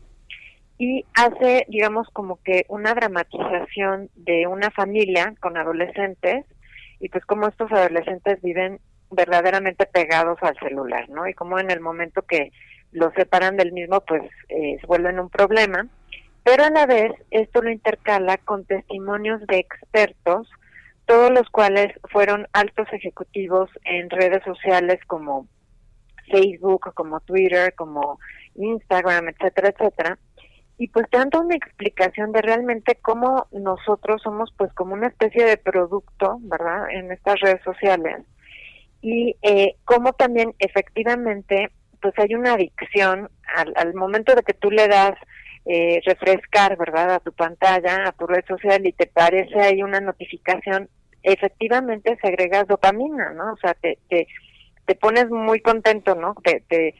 y hace, digamos, como que una dramatización de una familia con adolescentes y pues como estos adolescentes viven verdaderamente pegados al celular, ¿no? Y como en el momento que los separan del mismo, pues eh, se vuelven un problema. Pero a la vez esto lo intercala con testimonios de expertos, todos los cuales fueron altos ejecutivos en redes sociales como Facebook, como Twitter, como Instagram, etcétera, etcétera, y pues dando una explicación de realmente cómo nosotros somos pues como una especie de producto, ¿verdad? En estas redes sociales y eh, cómo también efectivamente pues hay una adicción al, al momento de que tú le das eh, refrescar, ¿verdad? A tu pantalla, a tu red social y te parece ahí una notificación, efectivamente se agrega dopamina, ¿no? O sea, te, te, te pones muy contento, ¿no? Te, te,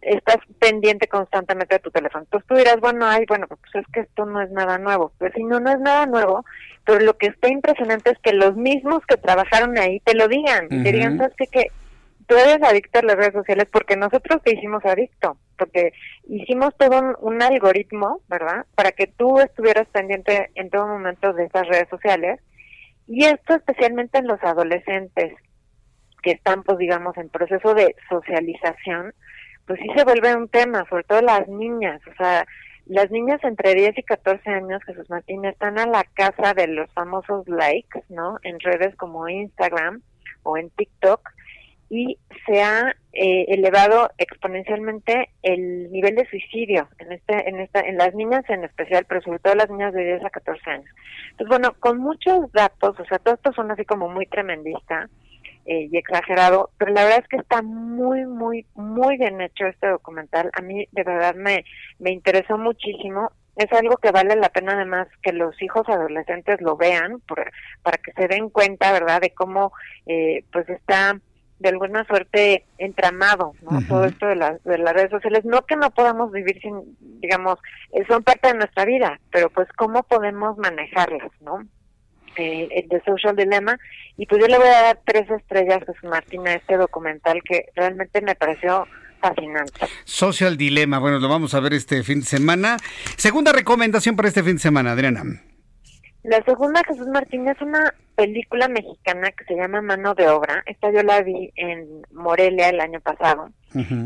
estás pendiente constantemente de tu teléfono. Entonces tú dirás, bueno, ay, bueno, pues es que esto no es nada nuevo. Pues si no, no es nada nuevo, pero lo que está impresionante es que los mismos que trabajaron ahí te lo digan. Te digan, ¿sabes qué? Que tú eres adicto a las redes sociales porque nosotros te hicimos adicto, porque hicimos todo un, algoritmo, ¿verdad? Para que tú estuvieras pendiente en todo momento de estas redes sociales. Y esto especialmente en los adolescentes que están, pues digamos, en proceso de socialización, pues sí se vuelve un tema, sobre todo las niñas, o sea, las niñas entre 10 y 14 años, Jesús Martín, están a la casa de los famosos likes, ¿no? En redes como Instagram o en TikTok y se ha eh, elevado exponencialmente el nivel de suicidio en este en esta en las niñas en especial, pero sobre todo las niñas de 10 a 14 años. Entonces, bueno, con muchos datos, o sea, todos estos son así como muy tremendistas, eh, y exagerado, pero la verdad es que está muy, muy, muy bien hecho este documental. A mí de verdad me, me interesó muchísimo. Es algo que vale la pena además que los hijos adolescentes lo vean para que se den cuenta, ¿verdad?, de cómo eh, pues está de alguna suerte entramado, ¿no? Todo esto de, las de las redes sociales, no que no podamos vivir sin, digamos, eh, son parte de nuestra vida, pero pues cómo podemos manejarlas, ¿no? Eh, de Social Dilemma, y pues yo le voy a dar tres estrellas a su Martín a este documental que realmente me pareció fascinante. Social Dilemma, bueno, lo vamos a ver este fin de semana. Segunda recomendación para este fin de semana, Adriana. La segunda, Jesús Martín, es una película mexicana que se llama Mano de Obra. Esta yo la vi en Morelia el año pasado.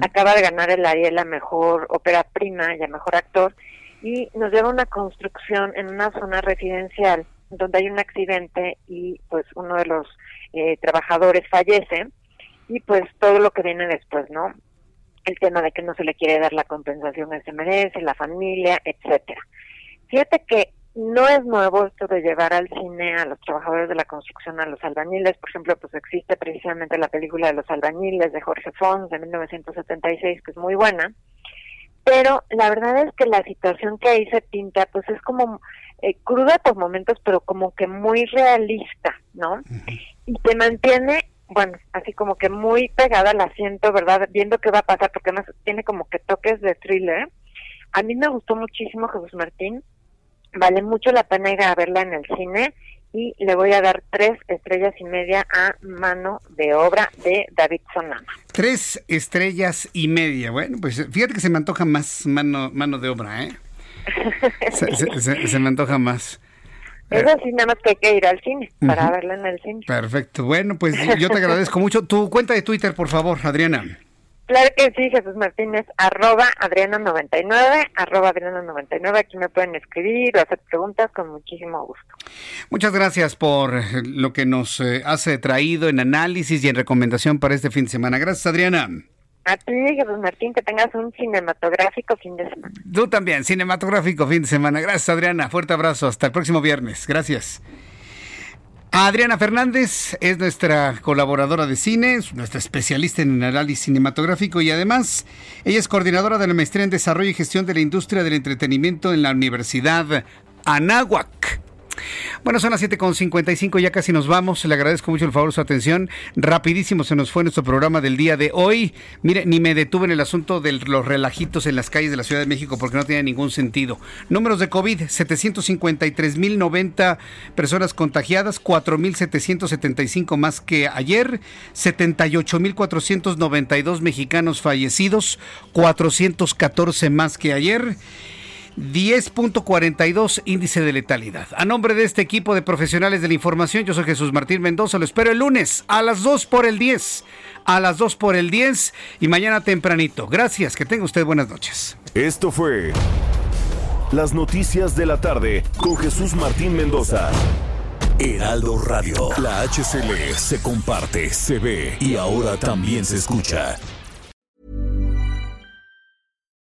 Acaba de ganar el Ariel a Mejor Ópera Prima y a Mejor Actor. Y nos lleva a una construcción en una zona residencial donde hay un accidente y pues uno de los eh, trabajadores fallece y pues todo lo que viene después, ¿no? El tema de que no se le quiere dar la compensación que se merece, la familia, etcétera. Fíjate que no es nuevo esto de llevar al cine a los trabajadores de la construcción, a los albañiles. Por ejemplo, pues existe precisamente la película de los albañiles de Jorge Fons de 1976, que es muy buena. Pero la verdad es que la situación que ahí se pinta, pues es como eh, cruda por momentos, pero como que muy realista, ¿no? Y te mantiene, bueno, así como que muy pegada al asiento, ¿verdad? Viendo qué va a pasar, porque además tiene como que toques de thriller. A mí me gustó muchísimo Jesús Martín Vale mucho la pena ir a verla en el cine y le voy a dar tres estrellas y media a Mano de Obra de David Sonama. Tres estrellas y media. Bueno, pues fíjate que se me antoja más Mano, mano de Obra, ¿eh? Se, me antoja más. Eso sí, nada más que hay que ir al cine para verla en el cine. Perfecto. Bueno, pues yo te agradezco mucho. Tu cuenta de Twitter, por favor, Adriana. Claro que sí, Jesús Martínez, arroba Adriana99, arroba Adriana99, aquí me pueden escribir o hacer preguntas con muchísimo gusto. Muchas gracias por lo que nos eh, hace traído en análisis y en recomendación para este fin de semana. Gracias, Adriana. A ti, Jesús Martín, que tengas un cinematográfico fin de semana. Tú también, cinematográfico fin de semana. Gracias, Adriana. Fuerte abrazo. Hasta el próximo viernes. Gracias. Adriana Fernández es nuestra colaboradora de cine, nuestra especialista en análisis cinematográfico y además ella es coordinadora de la maestría en desarrollo y gestión de la industria del entretenimiento en la Universidad Anáhuac. Bueno, son las 7.55, ya casi nos vamos. Le agradezco mucho el favor su atención. Rapidísimo se nos fue nuestro programa del día de hoy. Mire, ni me detuve en el asunto de los relajitos en las calles de la Ciudad de México porque no tenía ningún sentido. Números de COVID, 753.090 personas contagiadas, 4.775 más que ayer, 78.492 mexicanos fallecidos, 414 más que ayer. 10.42 índice de letalidad. A nombre de este equipo de profesionales de la información, yo soy Jesús Martín Mendoza. Lo espero el lunes a las 2 por el 10. A las 2 por el 10 y mañana tempranito. Gracias, que tenga usted buenas noches. Esto fue Las Noticias de la Tarde con Jesús Martín Mendoza. Heraldo Radio. La HCL se comparte, se ve y ahora también se escucha.